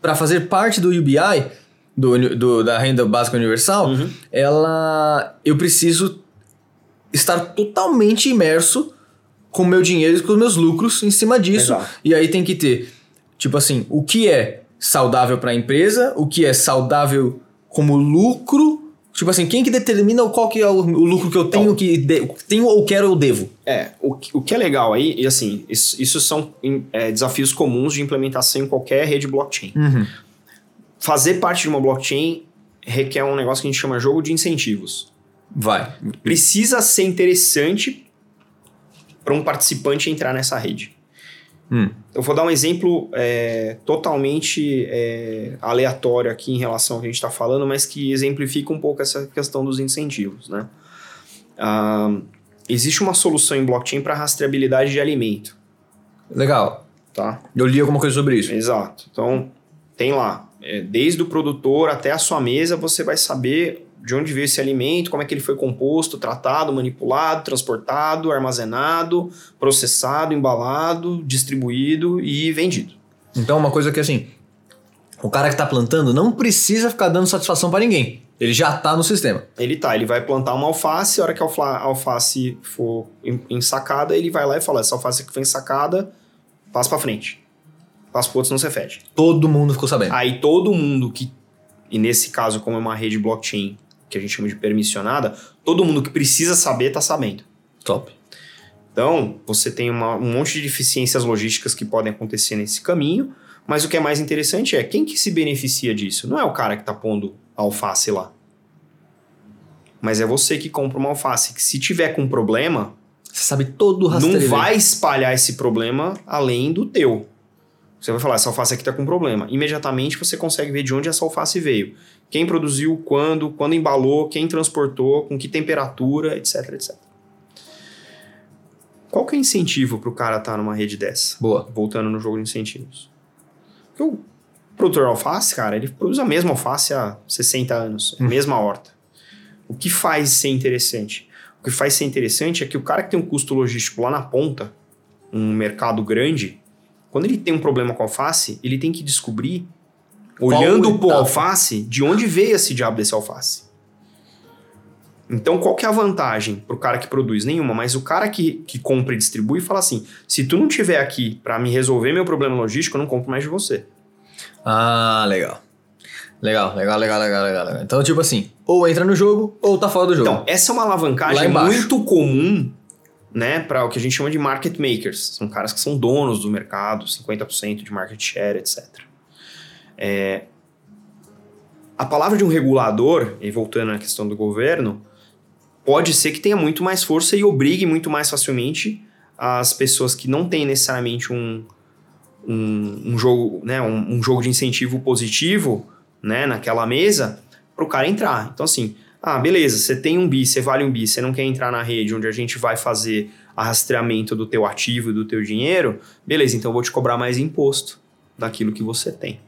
para fazer parte do UBI, do, do, da renda básica universal, uhum. ela eu preciso estar totalmente imerso com o meu dinheiro e com os meus lucros em cima disso. Exato. E aí tem que ter, tipo assim, o que é saudável para a empresa, o que é saudável como lucro. Tipo assim, quem que determina qual que é o, o lucro que eu tenho, Então. que de- tenho ou quero ou devo? É, o, que- o que é legal aí, e assim, isso, isso são é, desafios comuns de implementação em qualquer rede blockchain. Fazer parte de uma blockchain requer um negócio que a gente chama jogo de incentivos. Vai. Precisa ser interessante para um participante entrar nessa rede. Hum. Eu vou dar um exemplo é, totalmente é, aleatório aqui em relação ao que a gente está falando, mas que exemplifica um pouco essa questão dos incentivos. Né? Ah, existe uma solução em blockchain para rastreabilidade de alimento. Legal. Tá? Eu li alguma coisa sobre isso. Exato. Então, tem lá, é, desde o produtor até a sua mesa, você vai saber de onde veio esse alimento, como é que ele foi composto, tratado, manipulado, transportado, armazenado, processado, embalado, distribuído e vendido. Então, uma coisa que assim, o cara que tá plantando não precisa ficar dando satisfação para ninguém. Ele já tá no sistema. Ele tá, ele vai plantar uma alface, a hora que a alfa- a alface for ensacada, ele vai lá e fala: essa alface que foi ensacada, passa pra frente. Passa pro outro, senão você fede. Todo mundo ficou sabendo. Aí todo mundo que, e nesse caso, como é uma rede blockchain, que a gente chama de permissionada, todo mundo que precisa saber tá sabendo. Top. Então, você tem uma- um monte de deficiências logísticas que podem acontecer nesse caminho, mas o que é mais interessante é quem que se beneficia disso? Não é o cara que tá pondo a alface lá. Mas é você que compra uma alface, que se tiver com problema, Você sabe todo o não rastreio. dele. vai espalhar esse problema além do teu. Você vai falar, essa alface aqui tá com problema. Imediatamente você consegue ver de onde essa alface veio. Quem produziu, quando, quando embalou, quem transportou, com que temperatura, etc, etc. Qual que é o incentivo pro cara estar numa rede dessa? Boa. Voltando no jogo de incentivos. Porque o produtor de alface, cara, ele produz a mesma alface há 60 anos, a mesma horta. O que faz ser interessante? O que faz ser interessante é que o cara que tem um custo logístico lá na ponta, um mercado grande, quando ele tem um problema com alface, ele tem que descobrir, olhando etapa? alface, de onde veio esse diabo desse alface. Então, qual que é a vantagem pro cara que produz? Nenhuma, mas o cara que, que compra e distribui fala assim: se tu não tiver aqui para me resolver meu problema logístico, eu não compro mais de você. Ah, legal. Legal, legal, legal, legal, legal. Então, tipo assim, ou entra no jogo, ou tá fora do jogo. Então, essa é uma alavancagem muito comum, né, para o que a gente chama de market makers. São caras que são donos do mercado, 50% de market share, etc. É, a palavra de um regulador, e voltando à questão do governo, pode ser que tenha muito mais força e obrigue muito mais facilmente as pessoas que não têm necessariamente um, um, um jogo, né, um, um jogo de incentivo positivo né, naquela mesa para o cara entrar. Então, assim, ah, beleza, você tem um bi, você vale um bi, você não quer entrar na rede onde a gente vai fazer rastreamento do teu ativo e do teu dinheiro, beleza, então eu vou te cobrar mais imposto daquilo que você tem.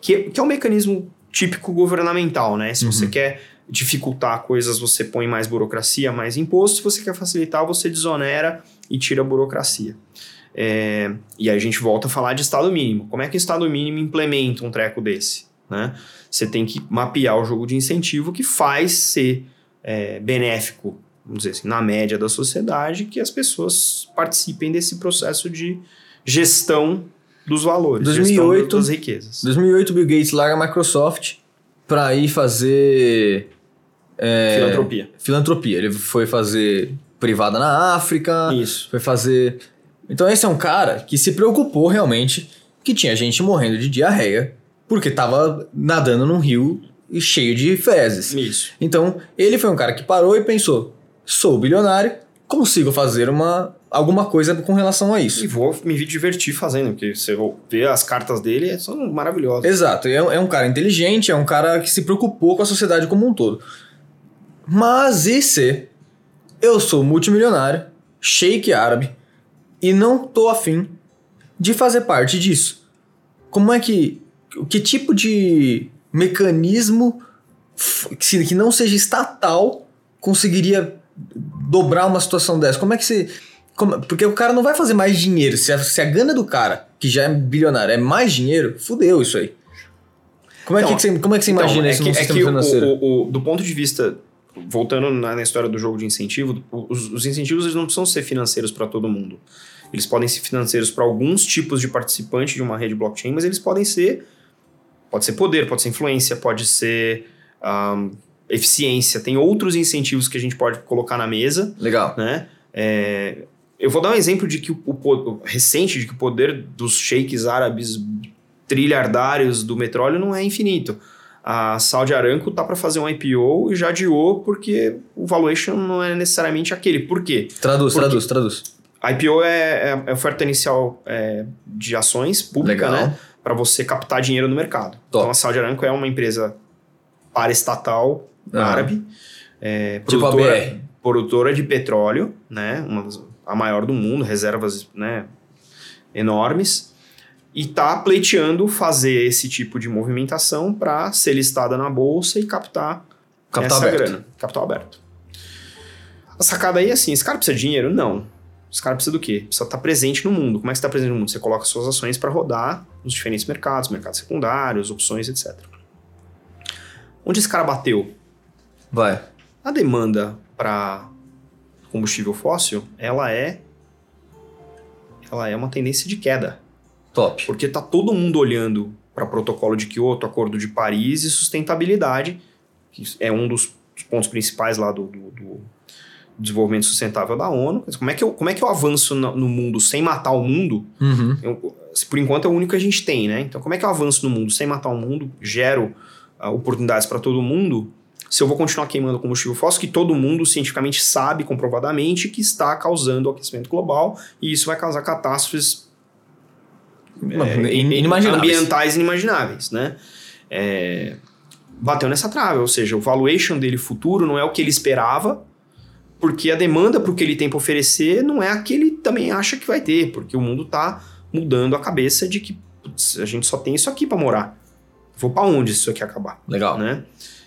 Que, que é um mecanismo típico governamental, né? Se você quer dificultar coisas, você põe mais burocracia, mais imposto. Se você quer facilitar, você desonera e tira a burocracia. É, e aí a gente volta a falar de Estado mínimo. Como é que o Estado mínimo implementa um treco desse? Né? Você tem que mapear o jogo de incentivo que faz ser é, benéfico, vamos dizer assim, na média da sociedade, que as pessoas participem desse processo de gestão dos valores, 2008, gestão das riquezas. 2008, Bill Gates larga a Microsoft pra ir fazer é, Filantropia. filantropia. Ele foi fazer privada na África, Isso. foi fazer. Então, esse é um cara que se preocupou realmente que tinha gente morrendo de diarreia porque tava nadando num rio cheio de fezes. Isso. Então, ele foi um cara que parou e pensou: sou bilionário, consigo fazer uma alguma coisa com relação a isso. E vou me divertir fazendo, porque você vê as cartas dele, são maravilhosas. Exato, é, é um cara inteligente, é um cara que se preocupou com a sociedade como um todo. Mas e se eu sou multimilionário, shake árabe, e não tô afim de fazer parte disso? Como é que. Que tipo de mecanismo que não seja estatal conseguiria dobrar uma situação dessa? Como é que você. como- porque o cara não vai fazer mais dinheiro. Se a, se a gana do cara, que já é bilionário, é mais dinheiro, fudeu isso aí. Como é, Então, que, você, como é que você imagina Então, isso é no que, é sistema que financeiro? o- o- do ponto de vista voltando na, na, história do jogo de incentivo, os, os incentivos eles não precisam ser financeiros para todo mundo. Eles podem ser financeiros para alguns tipos de participante de uma rede blockchain, mas eles podem ser. Pode ser poder, pode ser influência, pode ser um, eficiência. Tem outros incentivos que a gente pode colocar na mesa. Legal. Né? É, eu vou dar um exemplo de que o, o, recente de que o poder dos sheiks árabes trilhardários do petróleo não é infinito. A Saudi Aramco tá para fazer um IPO e já adiou porque o valuation não é necessariamente aquele. Por quê? Traduz, porque traduz, traduz. IPO é, é, é oferta inicial é, de ações pública, Legal. né? Para você captar dinheiro no mercado. Top. Então a Saudi Aramco é uma empresa paraestatal Ah. árabe, é, Tipo produtora, produtora de petróleo, né? Uma a maior do mundo, reservas né, enormes. E tá pleiteando fazer esse tipo de movimentação para ser listada na bolsa e captar Capital essa aberto. grana. Capital aberto. A sacada aí é assim: esse cara precisa de dinheiro? Não. Esse cara precisa do quê? Precisa estar presente no mundo. Como é que você está presente no mundo? Você coloca suas ações para rodar nos diferentes mercados, mercados secundários, opções, etc. Onde esse cara bateu? Vai. A demanda para combustível fóssil, ela é ela é uma tendência de queda, Top. porque tá todo mundo olhando para protocolo de Kyoto, Acordo de Paris e sustentabilidade, que é um dos pontos principais lá do, do- do desenvolvimento sustentável da ONU. Como é que eu, como é que eu avanço no, mundo sem matar o mundo? Uhum. Eu- por enquanto é o único que a gente tem, né? Então, como é que eu avanço no mundo sem matar o mundo, gero ah, oportunidades para todo mundo, se eu vou continuar queimando combustível fóssil que todo mundo cientificamente sabe comprovadamente que está causando o aquecimento global e isso vai causar catástrofes é, In- inimagináveis. ambientais inimagináveis, né? É, bateu nessa trave, ou seja, o valuation dele futuro não é o que ele esperava, porque a demanda para o que ele tem para oferecer não é a que ele também acha que vai ter, porque o mundo está mudando a cabeça de que putz, a gente só tem isso aqui para morar. Vou para onde isso aqui acabar, Legal. né?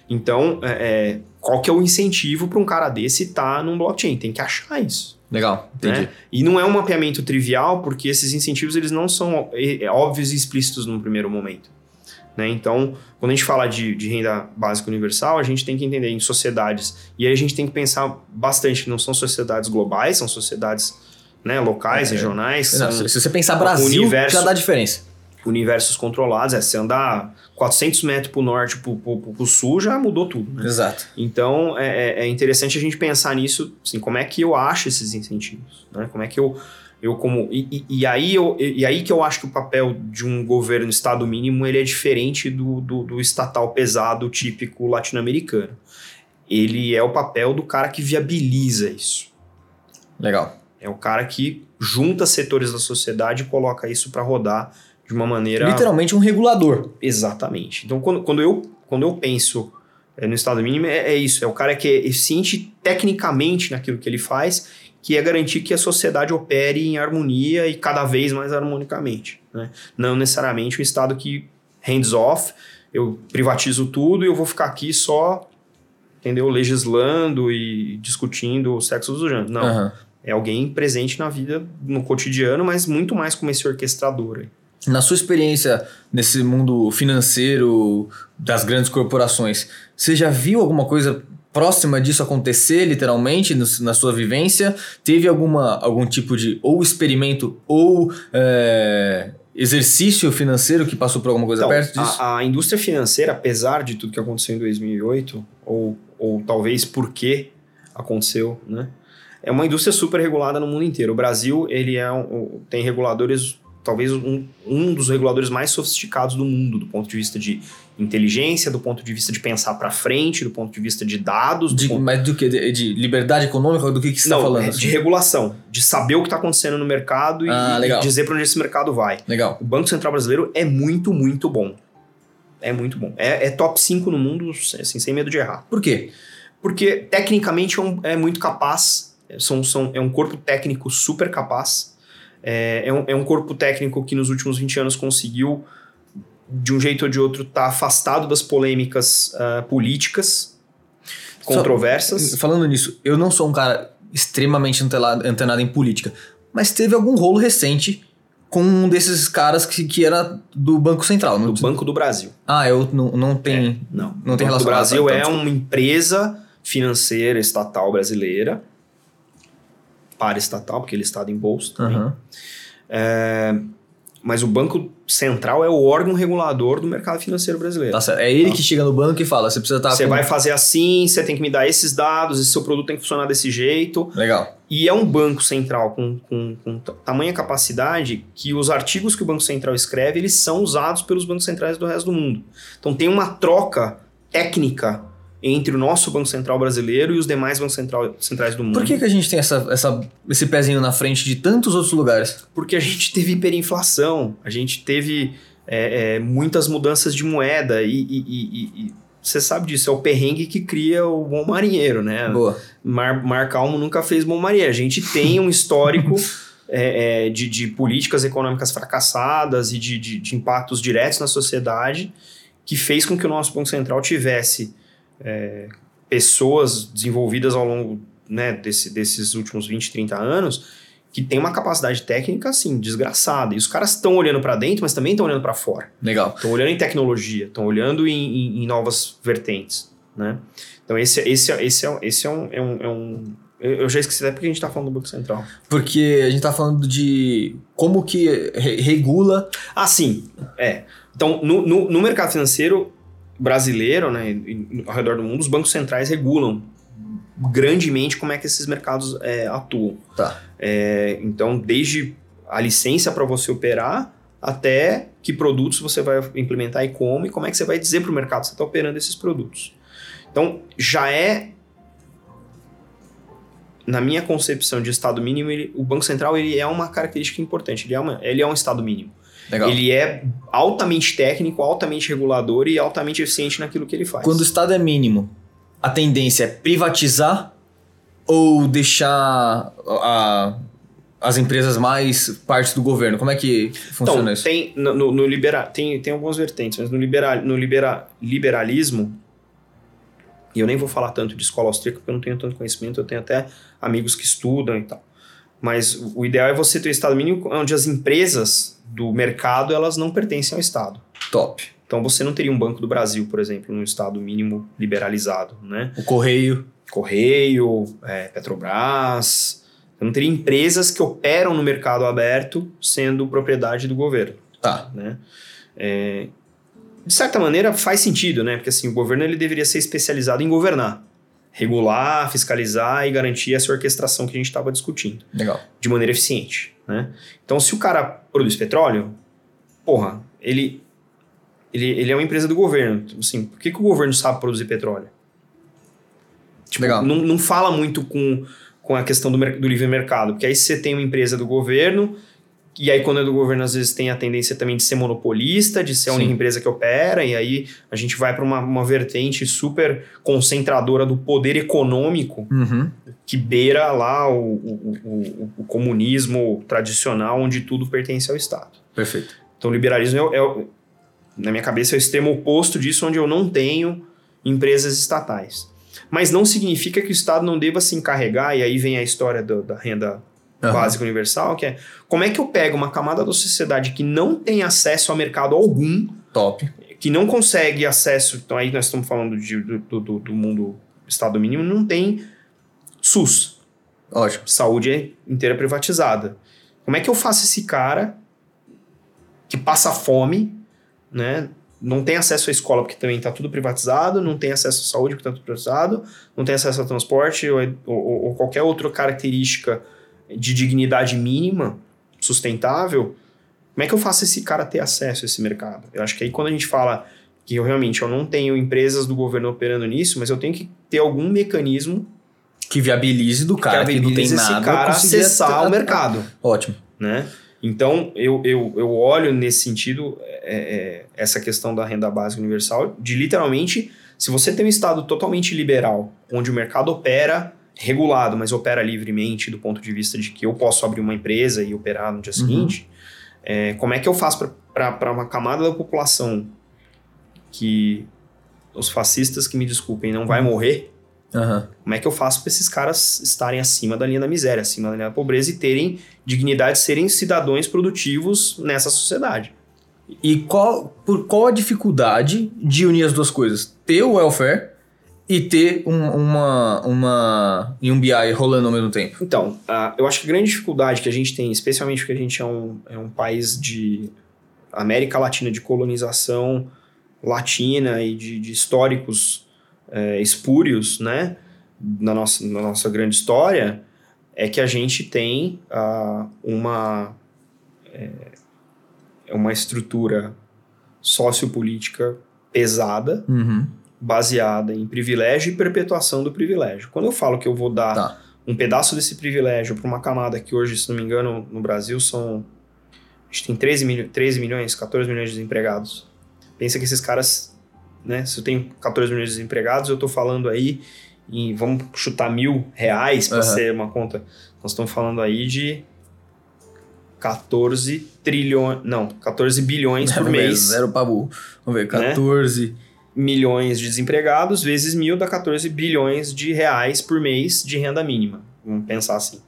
Então, é, é, qual que é o incentivo para um cara desse estar num blockchain? Tem que achar isso. Legal. Entendi. Né? E não é um mapeamento trivial, porque esses incentivos eles não são é, é, óbvios e explícitos no primeiro momento. Né? Então, quando a gente fala de, de renda básica universal, a gente tem que entender em sociedades. E aí a gente tem que pensar bastante que não são sociedades globais, são sociedades né, locais, É. regionais, Não, se você pensar Brasil, universo- já dá diferença. Universos controlados. É, se andar 400 metros para o norte, para o sul, já mudou tudo. Né? Exato. Então é, é- é interessante a gente pensar nisso, assim, como é que eu acho esses incentivos, né? Como é que eu, eu como e, e- e aí eu, e aí que eu acho que o papel de um governo estado mínimo ele é diferente do, do, do estatal pesado típico latino-americano. Ele é o papel do cara que viabiliza isso. Legal. É o cara que junta setores da sociedade e coloca isso para rodar de uma maneira Literalmente um regulador. Exatamente. Então, quando, quando, eu, quando eu penso eh, no estado mínimo, é, é isso. É o cara que é eficiente tecnicamente naquilo que ele faz, que é garantir que a sociedade opere em harmonia e cada vez mais harmonicamente. Né? Não necessariamente um estado que hands-off, eu privatizo tudo e eu vou ficar aqui só, entendeu? Legislando e discutindo o sexo dos gêneros. Não. Aham. É alguém presente na vida, no cotidiano, mas muito mais como esse orquestrador. aí. Na sua experiência nesse mundo financeiro das grandes corporações, você já viu alguma coisa próxima disso acontecer, literalmente, no- na sua vivência? Teve alguma, algum tipo de ou experimento ou é, exercício financeiro que passou por alguma coisa Então, perto disso? a, a indústria financeira, apesar de tudo que aconteceu em 2008, ou, ou talvez porque aconteceu, né? É uma indústria super regulada no mundo inteiro. O Brasil, ele é um, tem reguladores, talvez um, um dos reguladores mais sofisticados do mundo, do ponto de vista de inteligência, do ponto de vista de pensar para frente, do ponto de vista de dados, do De- ponto mas do que? De, de liberdade econômica? Do que, que você está falando? é assim? de regulação, de saber o que está acontecendo no mercado e, Ah, e dizer para onde esse mercado vai. Legal. O Banco Central Brasileiro é muito, muito bom. É muito bom. É, é top 5 no mundo, assim, sem medo de errar. Por quê? Porque tecnicamente é, um- é muito capaz, são, são, é um corpo técnico super capaz. É, é, um, é um corpo técnico que nos últimos 20 anos conseguiu, de um jeito ou de outro, estar afastado das polêmicas ah, políticas controversas. Falando nisso, eu não sou um cara extremamente antela- antenado em política, mas teve algum rolo recente com um desses caras que, que era do Banco Central. Do Banco do Brasil. Ah, eu não, não tem. Não. Não tem o Banco relação. do Brasil tá, é então, uma empresa financeira estatal brasileira, para estatal, porque ele é estado em bolsa também. Aham. É, mas o Banco Central é o órgão regulador do mercado financeiro brasileiro. Tá certo. É ele que chega no banco e fala: você precisa estar. Você com... vai fazer assim, você tem que me dar esses dados, esse seu produto tem que funcionar desse jeito. Legal. E é um banco central com, com, com tamanha capacidade que os artigos que o Banco Central escreve, eles são usados pelos bancos centrais do resto do mundo. Então tem uma troca técnica entre o nosso Banco Central brasileiro e os demais bancos central, centrais do mundo. Por que, que a gente tem essa, essa, esse pezinho na frente de tantos outros lugares? Porque a gente teve hiperinflação, a gente teve é, é, muitas mudanças de moeda e, e- e- e- você sabe disso, é o perrengue que cria o bom marinheiro, né? Boa. Mar, Mar Calmo nunca fez bom marinheiro. A gente tem um histórico [laughs] é, é, de, de políticas econômicas fracassadas e de, de- de impactos diretos na sociedade que fez com que o nosso Banco Central tivesse é, pessoas desenvolvidas ao longo né, desse- desses últimos 20, 30 anos que tem uma capacidade técnica, assim, desgraçada. E os caras estão olhando para dentro, mas também estão olhando para fora. Legal. Estão olhando em tecnologia, estão olhando em, em- em novas vertentes, né? Então esse, esse, esse, é, esse é, um, é, um, é um- Eu já esqueci até porque a gente está falando do Banco Central. Porque a gente tá falando de como que re- regula. Ah, sim. É. Então, no, no, no mercado financeiro brasileiro, né, e ao redor do mundo, os bancos centrais regulam grandemente como é que esses mercados é, atuam. Tá. É, então, desde a licença para você operar até que produtos você vai implementar e como, e como é que você vai dizer para o mercado que você está operando esses produtos. Então, já é, na minha concepção de Estado mínimo, ele- o Banco Central ele é uma característica importante, ele é, uma, ele é um Estado mínimo. Legal. Ele é altamente técnico, altamente regulador e altamente eficiente naquilo que ele faz. Quando o Estado é mínimo, a tendência é privatizar ou deixar a- as empresas mais partes do governo? Como é que funciona então, isso? tem, no, no, libera, tem, tem algumas vertentes, mas no, libera, no libera, liberalismo, e eu nem vou falar tanto de escola austríaca porque eu não tenho tanto conhecimento, eu tenho até amigos que estudam e tal. Mas o o ideal é você ter um Estado mínimo onde as empresas do mercado elas não pertencem ao Estado. Top. Então você não teria um Banco do Brasil, por exemplo, num Estado mínimo liberalizado, né? O correio. Correio, é, Petrobras. Você não teria empresas que operam no mercado aberto sendo propriedade do governo, Tá. né? É, de certa maneira faz sentido, né? Porque assim, o governo ele deveria ser especializado em governar, regular, fiscalizar e garantir essa orquestração que a gente estava discutindo Legal. de maneira eficiente, né? Então, se o cara produz petróleo, porra, ele, ele, ele é uma empresa do governo. Tipo Assim, por que, que o governo sabe produzir petróleo? Tipo, Legal. Não, não fala muito com, com a questão do, do livre mercado, porque aí você tem uma empresa do governo, e aí quando é do governo, às vezes tem a tendência também de ser monopolista, de ser a Sim. única empresa que opera, e aí a gente vai para uma, uma vertente super concentradora do poder econômico, Uhum. que beira lá o, o, o, o comunismo tradicional, onde tudo pertence ao Estado. Perfeito. Então, o liberalismo, é, é na minha cabeça, é o extremo oposto disso, onde eu não tenho empresas estatais. Mas não significa que o Estado não deva se encarregar, e aí vem a história do- da renda Básica universal, que é como é que eu pego uma camada da sociedade que não tem acesso a mercado algum, Top. que não consegue acesso, então aí nós estamos falando de- do, do, do mundo Estado mínimo, não tem SUS, Ótimo. saúde é inteira privatizada. Como é que eu faço esse cara que passa fome, né? Não tem acesso à escola porque também está tudo privatizado, não tem acesso à saúde porque está tudo privatizado, não tem acesso ao transporte ou, ou- ou qualquer outra característica de dignidade mínima, sustentável. Como é que eu faço esse cara ter acesso a esse mercado? Eu acho que aí quando a gente fala que eu realmente eu não tenho empresas do governo operando nisso, mas eu tenho que ter algum mecanismo Que viabilize do cara que, não tem esse nada. cara acessar o mercado, Ótimo. né? Então, eu, eu, eu olho nesse sentido é, é, essa questão da renda básica universal de literalmente, se você tem um estado totalmente liberal, onde o mercado opera regulado, mas opera livremente do ponto de vista de que eu posso abrir uma empresa e operar no dia Uhum. seguinte, é, como é que eu faço para uma camada da população que os fascistas que me desculpem não vai morrer? Aham. Como é que eu faço para esses caras estarem acima da linha da miséria, acima da linha da pobreza e terem dignidade de serem cidadãos produtivos nessa sociedade? E qual, por qual a dificuldade de unir as duas coisas? Ter o welfare e ter um, uma, uma e um BI rolando ao mesmo tempo? Então, uh, eu acho que a grande dificuldade que a gente tem, especialmente porque a gente é um, é um país de América Latina, de colonização latina e de, de históricos é, espúrios, né, na nossa, na nossa grande história, é que a gente tem uh, uma, é, uma estrutura sociopolítica pesada, Uhum. Baseada em privilégio e perpetuação do privilégio. Quando eu falo que eu vou dar Tá. um pedaço desse privilégio para uma camada que hoje, se não me engano, no Brasil são. A gente tem 13, milho, 13 milhões, 14 milhões de desempregados. Pensa que esses caras, né? Se eu tenho 14 milhões de desempregados, eu tô falando aí em. Vamos chutar mil reais para Aham. ser uma conta. Nós estamos falando aí de 14 trilhões. Não, 14 bilhões [laughs] por Vamos ver, mês Zero pra burro. Vamos ver, Né? 14. milhões de desempregados vezes mil dá 14 bilhões de reais por mês de renda mínima. Vamos pensar assim,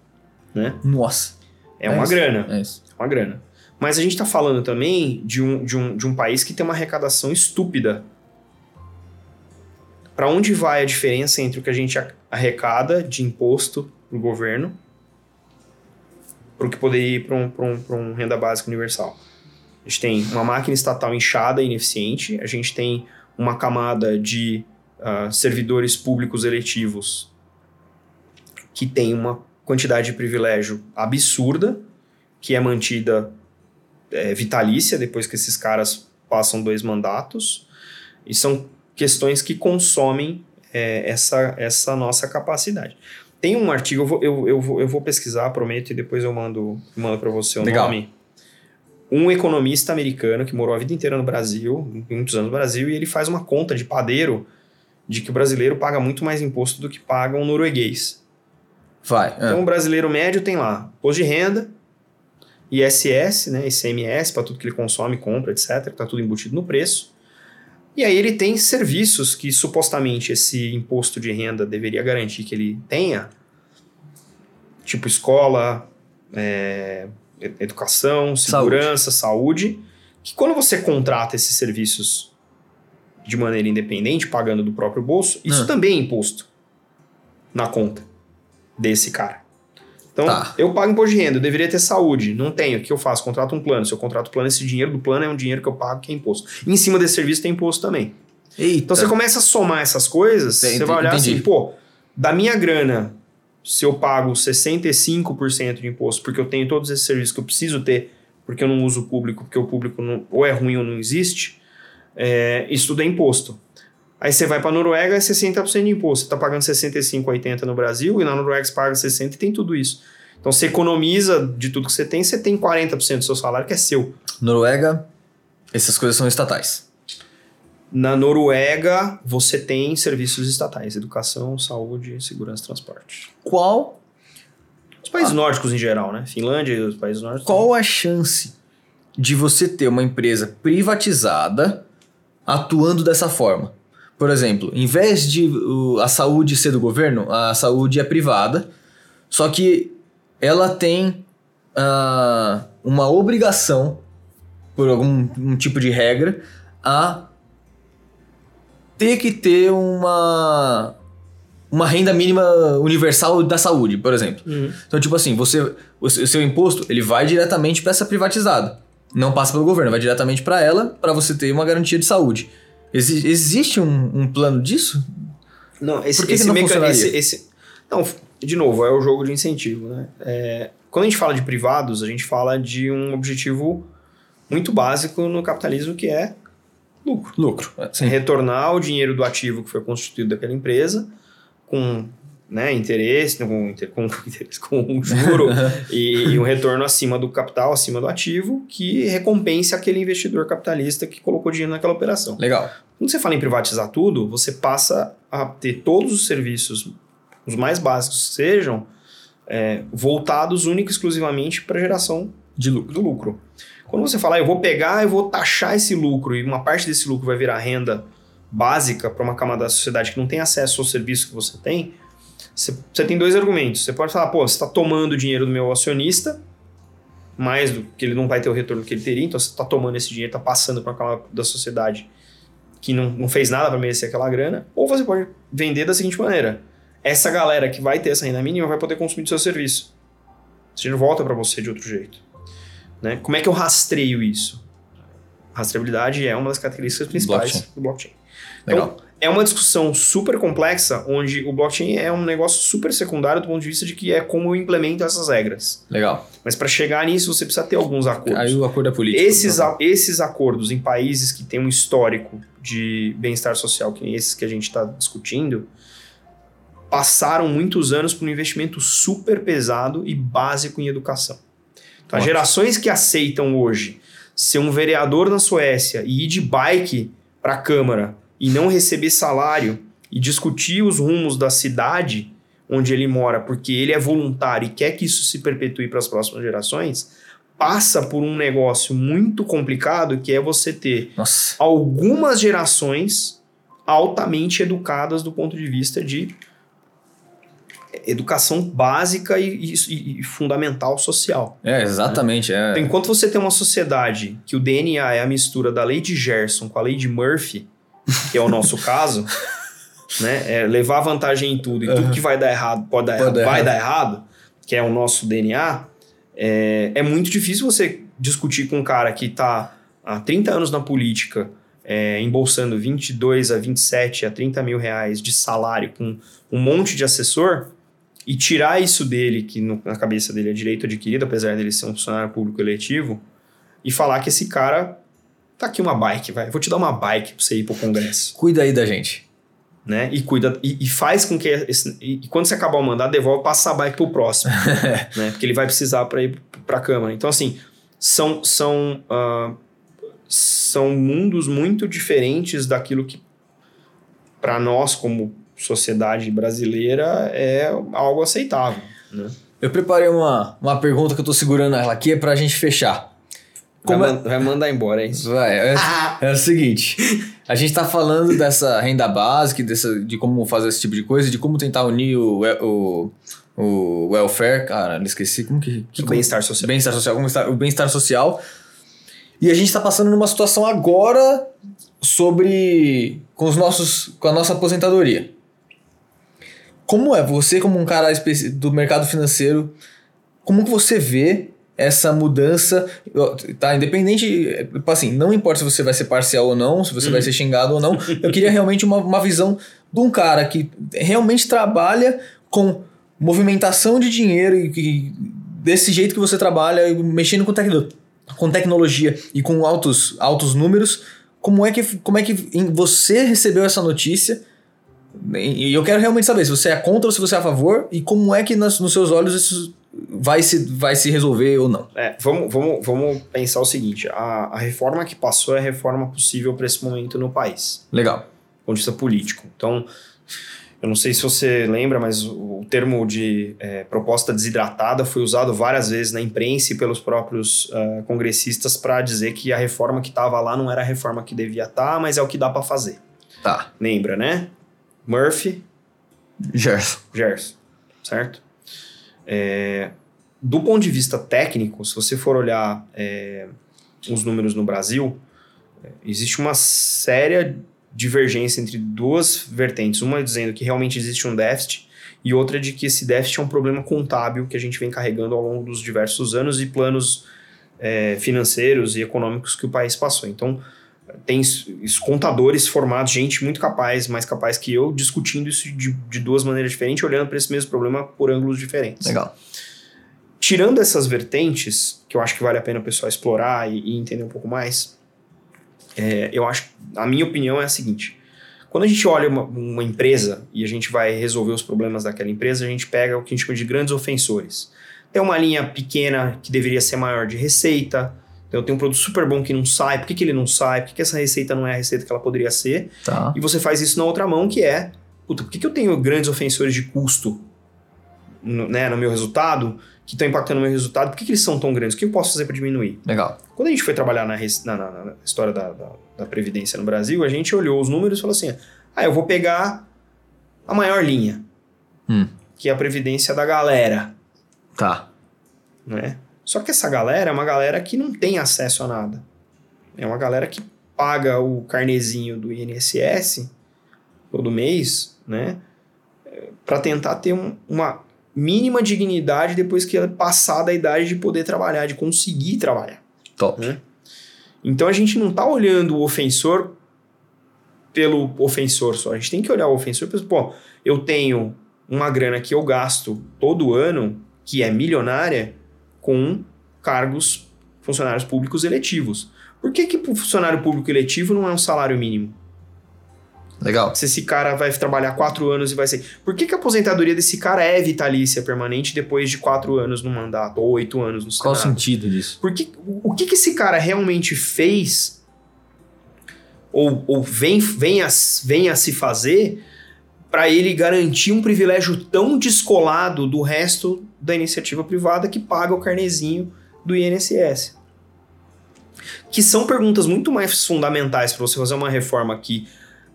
né? Nossa. É, uma isso. grana, É isso. é uma grana. Mas a gente está falando também de um, de, um, de um país que tem uma arrecadação estúpida. Para onde vai a diferença entre o que a gente arrecada de imposto pro governo para o que poderia ir para um, pra um, pra um renda básica universal? A gente tem uma máquina estatal inchada e ineficiente, a gente tem uma camada de ah, servidores públicos eletivos que tem uma quantidade de privilégio absurda, que é mantida é, vitalícia depois que esses caras passam dois mandatos, e são questões que consomem é, essa, essa nossa capacidade. Tem um artigo, eu vou, eu, eu vou, eu vou pesquisar, prometo, e depois eu mando, mando para você o Legal. nome. Um economista americano que morou a vida inteira no Brasil, muitos anos no Brasil, e ele faz uma conta de padeiro de que o brasileiro paga muito mais imposto do que paga um norueguês. Vai. ah. Então, o brasileiro médio tem lá imposto de renda, ISS, né, ICMS, para tudo que ele consome, compra, etc. Está tudo embutido no preço. E aí ele tem serviços que supostamente esse imposto de renda deveria garantir que ele tenha, tipo escola, é, educação, segurança, saúde. que quando você contrata esses serviços de maneira independente, pagando do próprio bolso, isso Ah. também é imposto na conta desse cara. Então, Tá. eu pago imposto de renda, eu deveria ter saúde, não tenho, o que eu faço? Contrato um plano. Se eu contrato o plano, esse dinheiro do plano é um dinheiro que eu pago que é imposto. E em cima desse serviço tem imposto também. Eita. Então você começa a somar essas coisas, Entendi, você vai olhar entendi. assim, pô, da minha grana, se eu pago 65% de imposto porque eu tenho todos esses serviços que eu preciso ter, porque eu não uso o público, porque o público não- ou é ruim ou não existe, é, isso tudo é imposto. Aí você vai para Noruega, é 60% de imposto. Você está pagando 65, 80 no Brasil, e na Noruega você paga 60 e tem tudo isso. Então você economiza de tudo que você tem, você tem 40% do seu salário que é seu. Noruega, essas coisas são estatais. Na Noruega, você tem serviços estatais: educação, saúde, segurança e transporte. Qual, Os países nórdicos em geral, né? Finlândia e os países nórdicos. qual a chance de você ter uma empresa privatizada atuando dessa forma? Por exemplo, em vez de uh, a saúde ser do governo, a saúde é privada, só que ela tem ah, uma obrigação, por algum um tipo de regra, a ter que ter uma, uma renda mínima universal da saúde, por exemplo. Uhum. Então, tipo assim, você, o seu imposto ele vai diretamente para essa privatizada. Não passa pelo governo, vai diretamente para ela para você ter uma garantia de saúde. Exi- existe um, um plano disso? Não, esse, Por que que esse não meca- esse- esse- Não, de novo, é o jogo de incentivo, né? É, quando a gente fala de privados, a gente fala de um objetivo muito básico no capitalismo que é lucro. Lucro. Sim. retornar o dinheiro do ativo que foi constituído daquela empresa com né, interesse, com, com, [laughs] com um juro [laughs] e, e um retorno acima do capital, acima do ativo, que recompense aquele investidor capitalista que colocou dinheiro naquela operação. Legal. Quando você fala em privatizar tudo, você passa a ter todos os serviços, os mais básicos que sejam, é, voltados única e exclusivamente para geração De lucro. do lucro. Quando você falar, eu vou pegar e vou taxar esse lucro e uma parte desse lucro vai virar renda básica para uma camada da sociedade que não tem acesso ao serviço que você tem, você, tem dois argumentos. Você pode falar, pô, você está tomando o dinheiro do meu acionista, mais do que ele não vai ter o retorno que ele teria, então você está tomando esse dinheiro, está passando para uma camada da sociedade que não, não fez nada para merecer aquela grana, ou você pode vender da seguinte maneira: essa galera que vai ter essa renda mínima vai poder consumir do seu serviço. Você não volta para você de outro jeito. Né? Como é que eu rastreio isso? Rastreabilidade é uma das características principais Blockchain. do blockchain. Legal. Então, é uma discussão super complexa, onde o blockchain é um negócio super secundário do ponto de vista de que é como eu implemento essas regras. Legal. Mas para chegar nisso, você precisa ter alguns acordos. Aí o acordo é político. Esses, a- esses acordos em países que têm um histórico de bem-estar social, que nem esses que a gente está discutindo, passaram muitos anos por um investimento super pesado e básico em educação. Então, as gerações que aceitam hoje ser um vereador na Suécia e ir de bike para a Câmara e não receber salário e discutir os rumos da cidade onde ele mora, porque ele é voluntário e quer que isso se perpetue para as próximas gerações, passa por um negócio muito complicado que é você ter Nossa. algumas gerações altamente educadas do ponto de vista de educação básica e, e- e fundamental social. É, exatamente. É. Então, enquanto você tem uma sociedade que o DNA é a mistura da lei de Gerson com a lei de Murphy, que é o nosso caso, [laughs] né? É levar vantagem em tudo e tudo Uhum. que vai dar errado pode dar Pode errado, dar vai errado. dar errado, que é o nosso DNA, é, é muito difícil você discutir com um cara que está há 30 anos na política, é, embolsando 22 a 27 a 30 mil reais de salário com um monte de assessor e tirar isso dele, que no- na cabeça dele é direito adquirido, apesar dele ser um funcionário público eletivo, e falar que esse cara tá aqui uma bike, vai, vou te dar uma bike pra você ir pro Congresso, Cuida aí da gente. né? E cuida e, e faz com que esse- e, e quando você acabar o mandato, devolve passa a bike pro próximo, [laughs] né? Porque ele vai precisar para ir pra Câmara. Então assim, são são ah, são mundos muito diferentes daquilo que para nós como sociedade brasileira é algo aceitável, né? Eu preparei uma, uma pergunta que eu tô segurando ela aqui é pra gente fechar. Como vai, é- vai mandar embora, isso? Vai, é, é o seguinte. A gente tá falando dessa renda básica, dessa, de como fazer esse tipo de coisa, de como tentar unir o, o, o welfare, cara, esqueci como que. que O bem-estar social. Bem-estar social, como está- o bem-estar social. E a gente tá passando numa situação agora sobre. com os nossos. com a nossa aposentadoria. Como é você, como um cara do mercado financeiro, como que você vê essa mudança, tá? Independente, é, assim, não importa se você vai ser parcial ou não, se você vai ser xingado ou não, eu queria realmente uma, uma visão de um cara que realmente trabalha com movimentação de dinheiro e, e desse jeito que você trabalha, mexendo com, tecno, com tecnologia e com altos, altos números, como é que, como é que você recebeu essa notícia? E eu quero realmente saber se você é contra ou se você é a favor e como é que nas- nos seus olhos isso vai se, vai se resolver ou não. É, vamos, vamos, vamos pensar o seguinte: a, a reforma que passou é a reforma possível para esse momento no país, Legal. do ponto de vista político. Então, eu não sei se você lembra, mas o, o termo de é, proposta desidratada foi usado várias vezes na imprensa e pelos próprios ah, congressistas para dizer que a reforma que estava lá não era a reforma que devia estar, mas é o que dá para fazer. Tá. Lembra, né? Murphy, Gerson. Gerson, certo? É, do ponto de vista técnico, se você for olhar é, os números no Brasil, é, existe uma séria divergência entre duas vertentes. Uma dizendo que realmente existe um déficit e outra de que esse déficit é um problema contábil que a gente vem carregando ao longo dos diversos anos e planos é, financeiros e econômicos que o país passou. Então, tem os contadores formados, gente muito capaz, mais capaz que eu, discutindo isso de, de duas maneiras diferentes, olhando para esse mesmo problema por ângulos diferentes. Legal. Tirando essas vertentes, que eu acho que vale a pena o pessoal explorar e, e entender um pouco mais, é, eu acho, a minha opinião é a seguinte: quando a gente olha uma, uma empresa e a gente vai resolver os problemas daquela empresa, a gente pega o que a gente chama de grandes ofensores. Tem uma linha pequena que deveria ser maior de receita. Então tem um produto super bom que não sai. Por que, que ele não sai? Por que, que essa receita não é a receita que ela poderia ser? Tá. E você faz isso na outra mão, que é, puta, por que, que eu tenho grandes ofensores de custo no, né, no meu resultado, que estão impactando no meu resultado? Por que, que eles são tão grandes? O que eu posso fazer para diminuir? Legal. Quando a gente foi trabalhar na, na- na- na história da, da- da Previdência no Brasil, a gente olhou os números e falou assim: ah, eu vou pegar a maior linha, Hum. que é a Previdência da galera. Tá. né? Só que essa galera é uma galera que não tem acesso a nada. É uma galera que paga o carnezinho do INSS todo mês, né? Para tentar ter um, uma mínima dignidade depois que ela passar da idade de poder trabalhar, de conseguir trabalhar. Top. Né? Então a gente não tá olhando o ofensor pelo ofensor só. A gente tem que olhar o ofensor e pensar, pô, eu tenho uma grana que eu gasto todo ano, que é milionária, com cargos funcionários públicos eletivos. Por que, que funcionário público eletivo não é um salário mínimo? Legal. Se esse cara vai trabalhar quatro anos e vai ser. Por que, que a aposentadoria desse cara é vitalícia permanente depois de quatro anos no mandato, ou oito anos no Qual o Senado? sentido disso? Por que, o que, que esse cara realmente fez ou, ou vem, vem, a, vem a se fazer para ele garantir um privilégio tão descolado do resto da iniciativa privada que paga o carnezinho do INSS? Que são perguntas muito mais fundamentais para você fazer uma reforma que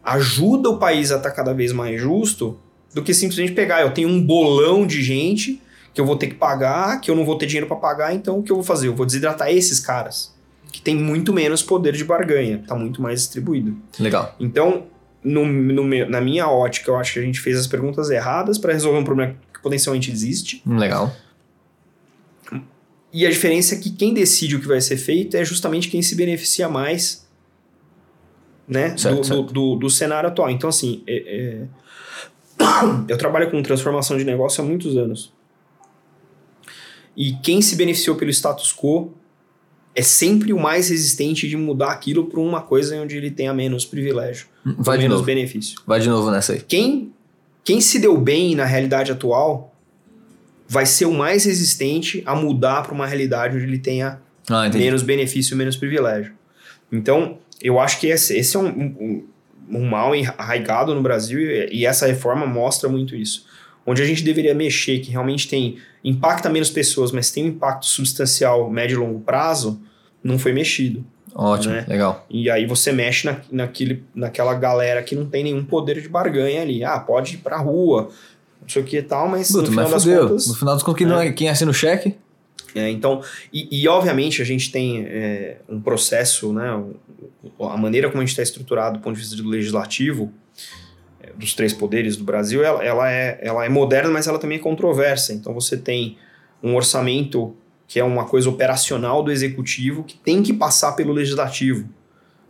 ajuda o país a estar cada vez mais justo do que simplesmente pegar, eu tenho um bolão de gente que eu vou ter que pagar, que eu não vou ter dinheiro para pagar, então o que eu vou fazer? Eu vou desidratar esses caras, que tem muito menos poder de barganha, tá muito mais distribuído. Legal. Então, no, no na minha ótica, eu acho que a gente fez as perguntas erradas para resolver um problema potencialmente existe. Hum, Legal. E a diferença é que quem decide o que vai ser feito é justamente quem se beneficia mais né, Certo, do, certo. Do, do- do cenário atual. Então, assim, é- é, eu trabalho com transformação de negócio há muitos anos. E quem se beneficiou pelo status quo é sempre o mais resistente de mudar aquilo para uma coisa onde ele tenha menos privilégio, Vai menos novo. benefício. Vai de novo nessa aí. Quem, quem se deu bem na realidade atual vai ser o mais resistente a mudar para uma realidade onde ele tenha Ah, menos benefício, menos privilégio. Então, eu acho que esse, esse é um, um, um mal arraigado no Brasil e, e essa reforma mostra muito isso. Onde a gente deveria mexer, que realmente tem impacta menos pessoas, mas tem um impacto substancial médio e longo prazo, não foi mexido. Ótimo, né? legal. E aí você mexe na, naquele, naquela galera que não tem nenhum poder de barganha ali. Ah, pode ir pra rua, não sei o que e tal, mas Puta, no final mas das fudeu. contas... No final dos contos, quem, não é, quem assina o cheque? É, então, e, e, obviamente a gente tem é, um processo, né, a maneira como a gente está estruturado do ponto de vista do legislativo, é, dos três poderes do Brasil, ela, ela é, ela é moderna, mas ela também é controversa. Então você tem um orçamento que é uma coisa operacional do executivo que tem que passar pelo legislativo.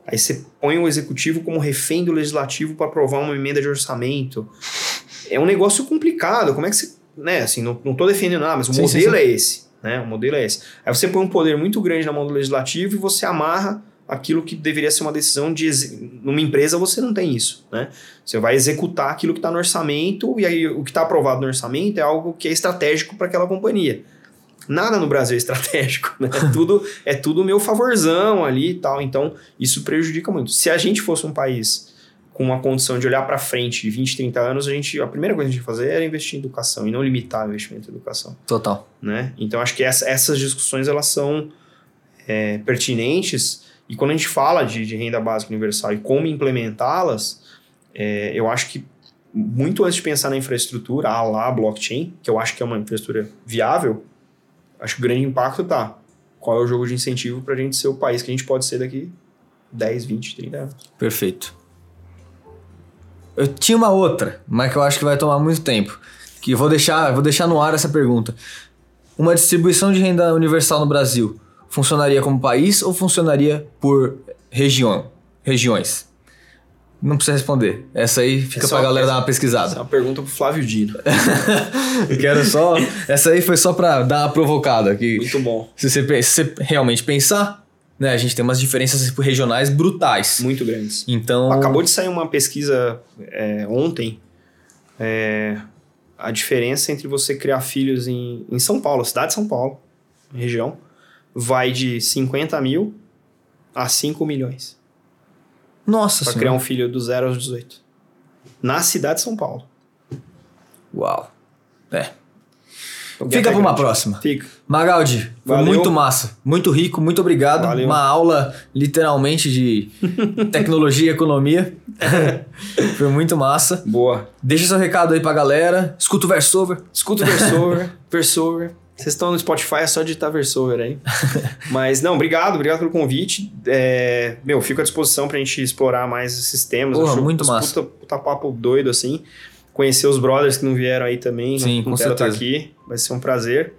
Aí você põe o executivo como refém do legislativo para aprovar uma emenda de orçamento. É um negócio complicado. Como é que você. Né, assim, não, não tô defendendo nada, mas o Sim, sim, modelo sim. é esse. Né? O modelo é esse. Aí você põe um poder muito grande na mão do legislativo e você amarra aquilo que deveria ser uma decisão de. Numa empresa você não tem isso. Né? Você vai executar aquilo que está no orçamento, e aí o que está aprovado no orçamento é algo que é estratégico para aquela companhia. Nada no Brasil é estratégico, [laughs] né? É tudo, é tudo meu favorzão ali e tal. Então, isso prejudica muito. Se a gente fosse um país com uma condição de olhar para frente de 20, 30 anos, a, gente, a primeira coisa que a gente ia fazer era investir em educação e não limitar o investimento em educação Total. né? Então acho que essa- essas discussões elas são é, pertinentes e quando a gente fala de, de renda básica universal e como implementá-las, é, eu acho que muito antes de pensar na infraestrutura, a lá blockchain, que eu acho que é uma infraestrutura viável, acho que o grande impacto tá qual é o jogo de incentivo para a gente ser o país que a gente pode ser daqui 10, 20, 30 anos. Perfeito. Eu tinha uma outra, mas que eu acho que vai tomar muito tempo. Que vou deixar, vou deixar no ar essa pergunta. Uma distribuição de renda universal no Brasil funcionaria como país ou funcionaria por região, regiões? Não precisa responder. Essa aí fica É pra galera dar uma Essa pesquisada. é uma pergunta pro Flávio Dino. [laughs] Quero só. Essa aí foi só pra dar uma provocada. Que Muito bom. se você, se você realmente pensar, né, a gente tem umas diferenças regionais brutais. Muito grandes. Então. Acabou de sair uma pesquisa é, ontem. é, a diferença entre você criar filhos em, em São Paulo, cidade de São Paulo, região, vai de 50 mil a 5 milhões. Nossa Para senhora. criar um filho do 0 aos 18. Na cidade de São Paulo. Uau. É. Fica pra uma próxima. Fica. Magaldi, foi Valeu. muito massa. Muito rico, muito obrigado. Valeu. Uma aula, literalmente, de [laughs] tecnologia e economia. [laughs] foi muito massa. Boa. Deixa seu recado aí pra galera. Escuta o Versover. Escuta o Versover. [laughs] Versover. Vocês estão no Spotify, é só digitar Versover aí. [laughs] Mas, não, obrigado, obrigado pelo convite. É, meu, fico à disposição pra gente explorar mais esses temas. Porra, Acho muito massa. Puta, puta papo doido, assim. Conhecer os brothers que não vieram aí também. Sim, não, com estar certeza. aqui. Vai ser um prazer.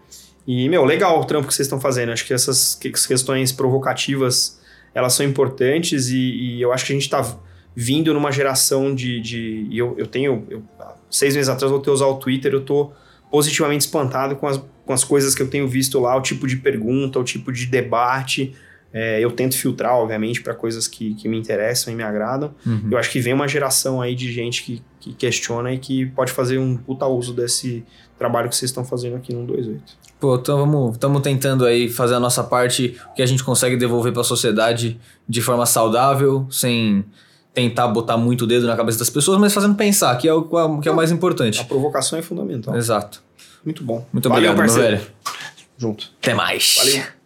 E, meu, legal o trampo que vocês estão fazendo. Acho que essas que- questões provocativas, elas são importantes e, e eu acho que a gente tá vindo numa geração de... de e eu, eu tenho... eu- seis meses atrás eu voltei a usar o Twitter, eu tô positivamente espantado com as, com as coisas que eu tenho visto lá, o tipo de pergunta, o tipo de debate. É, eu tento filtrar, obviamente, para coisas que, que me interessam e me agradam. Uhum. Eu acho que vem uma geração aí de gente que, que questiona e que pode fazer um puta uso desse trabalho que vocês estão fazendo aqui no 28. Pô, então estamos tentando aí fazer a nossa parte, o que a gente consegue devolver para a sociedade de forma saudável, sem tentar botar muito o dedo na cabeça das pessoas, mas fazendo pensar, que é o que é o mais A importante. provocação é fundamental. Exato. Muito bom. Muito Valeu, obrigado, parceiro. Junto. Até mais. Valeu.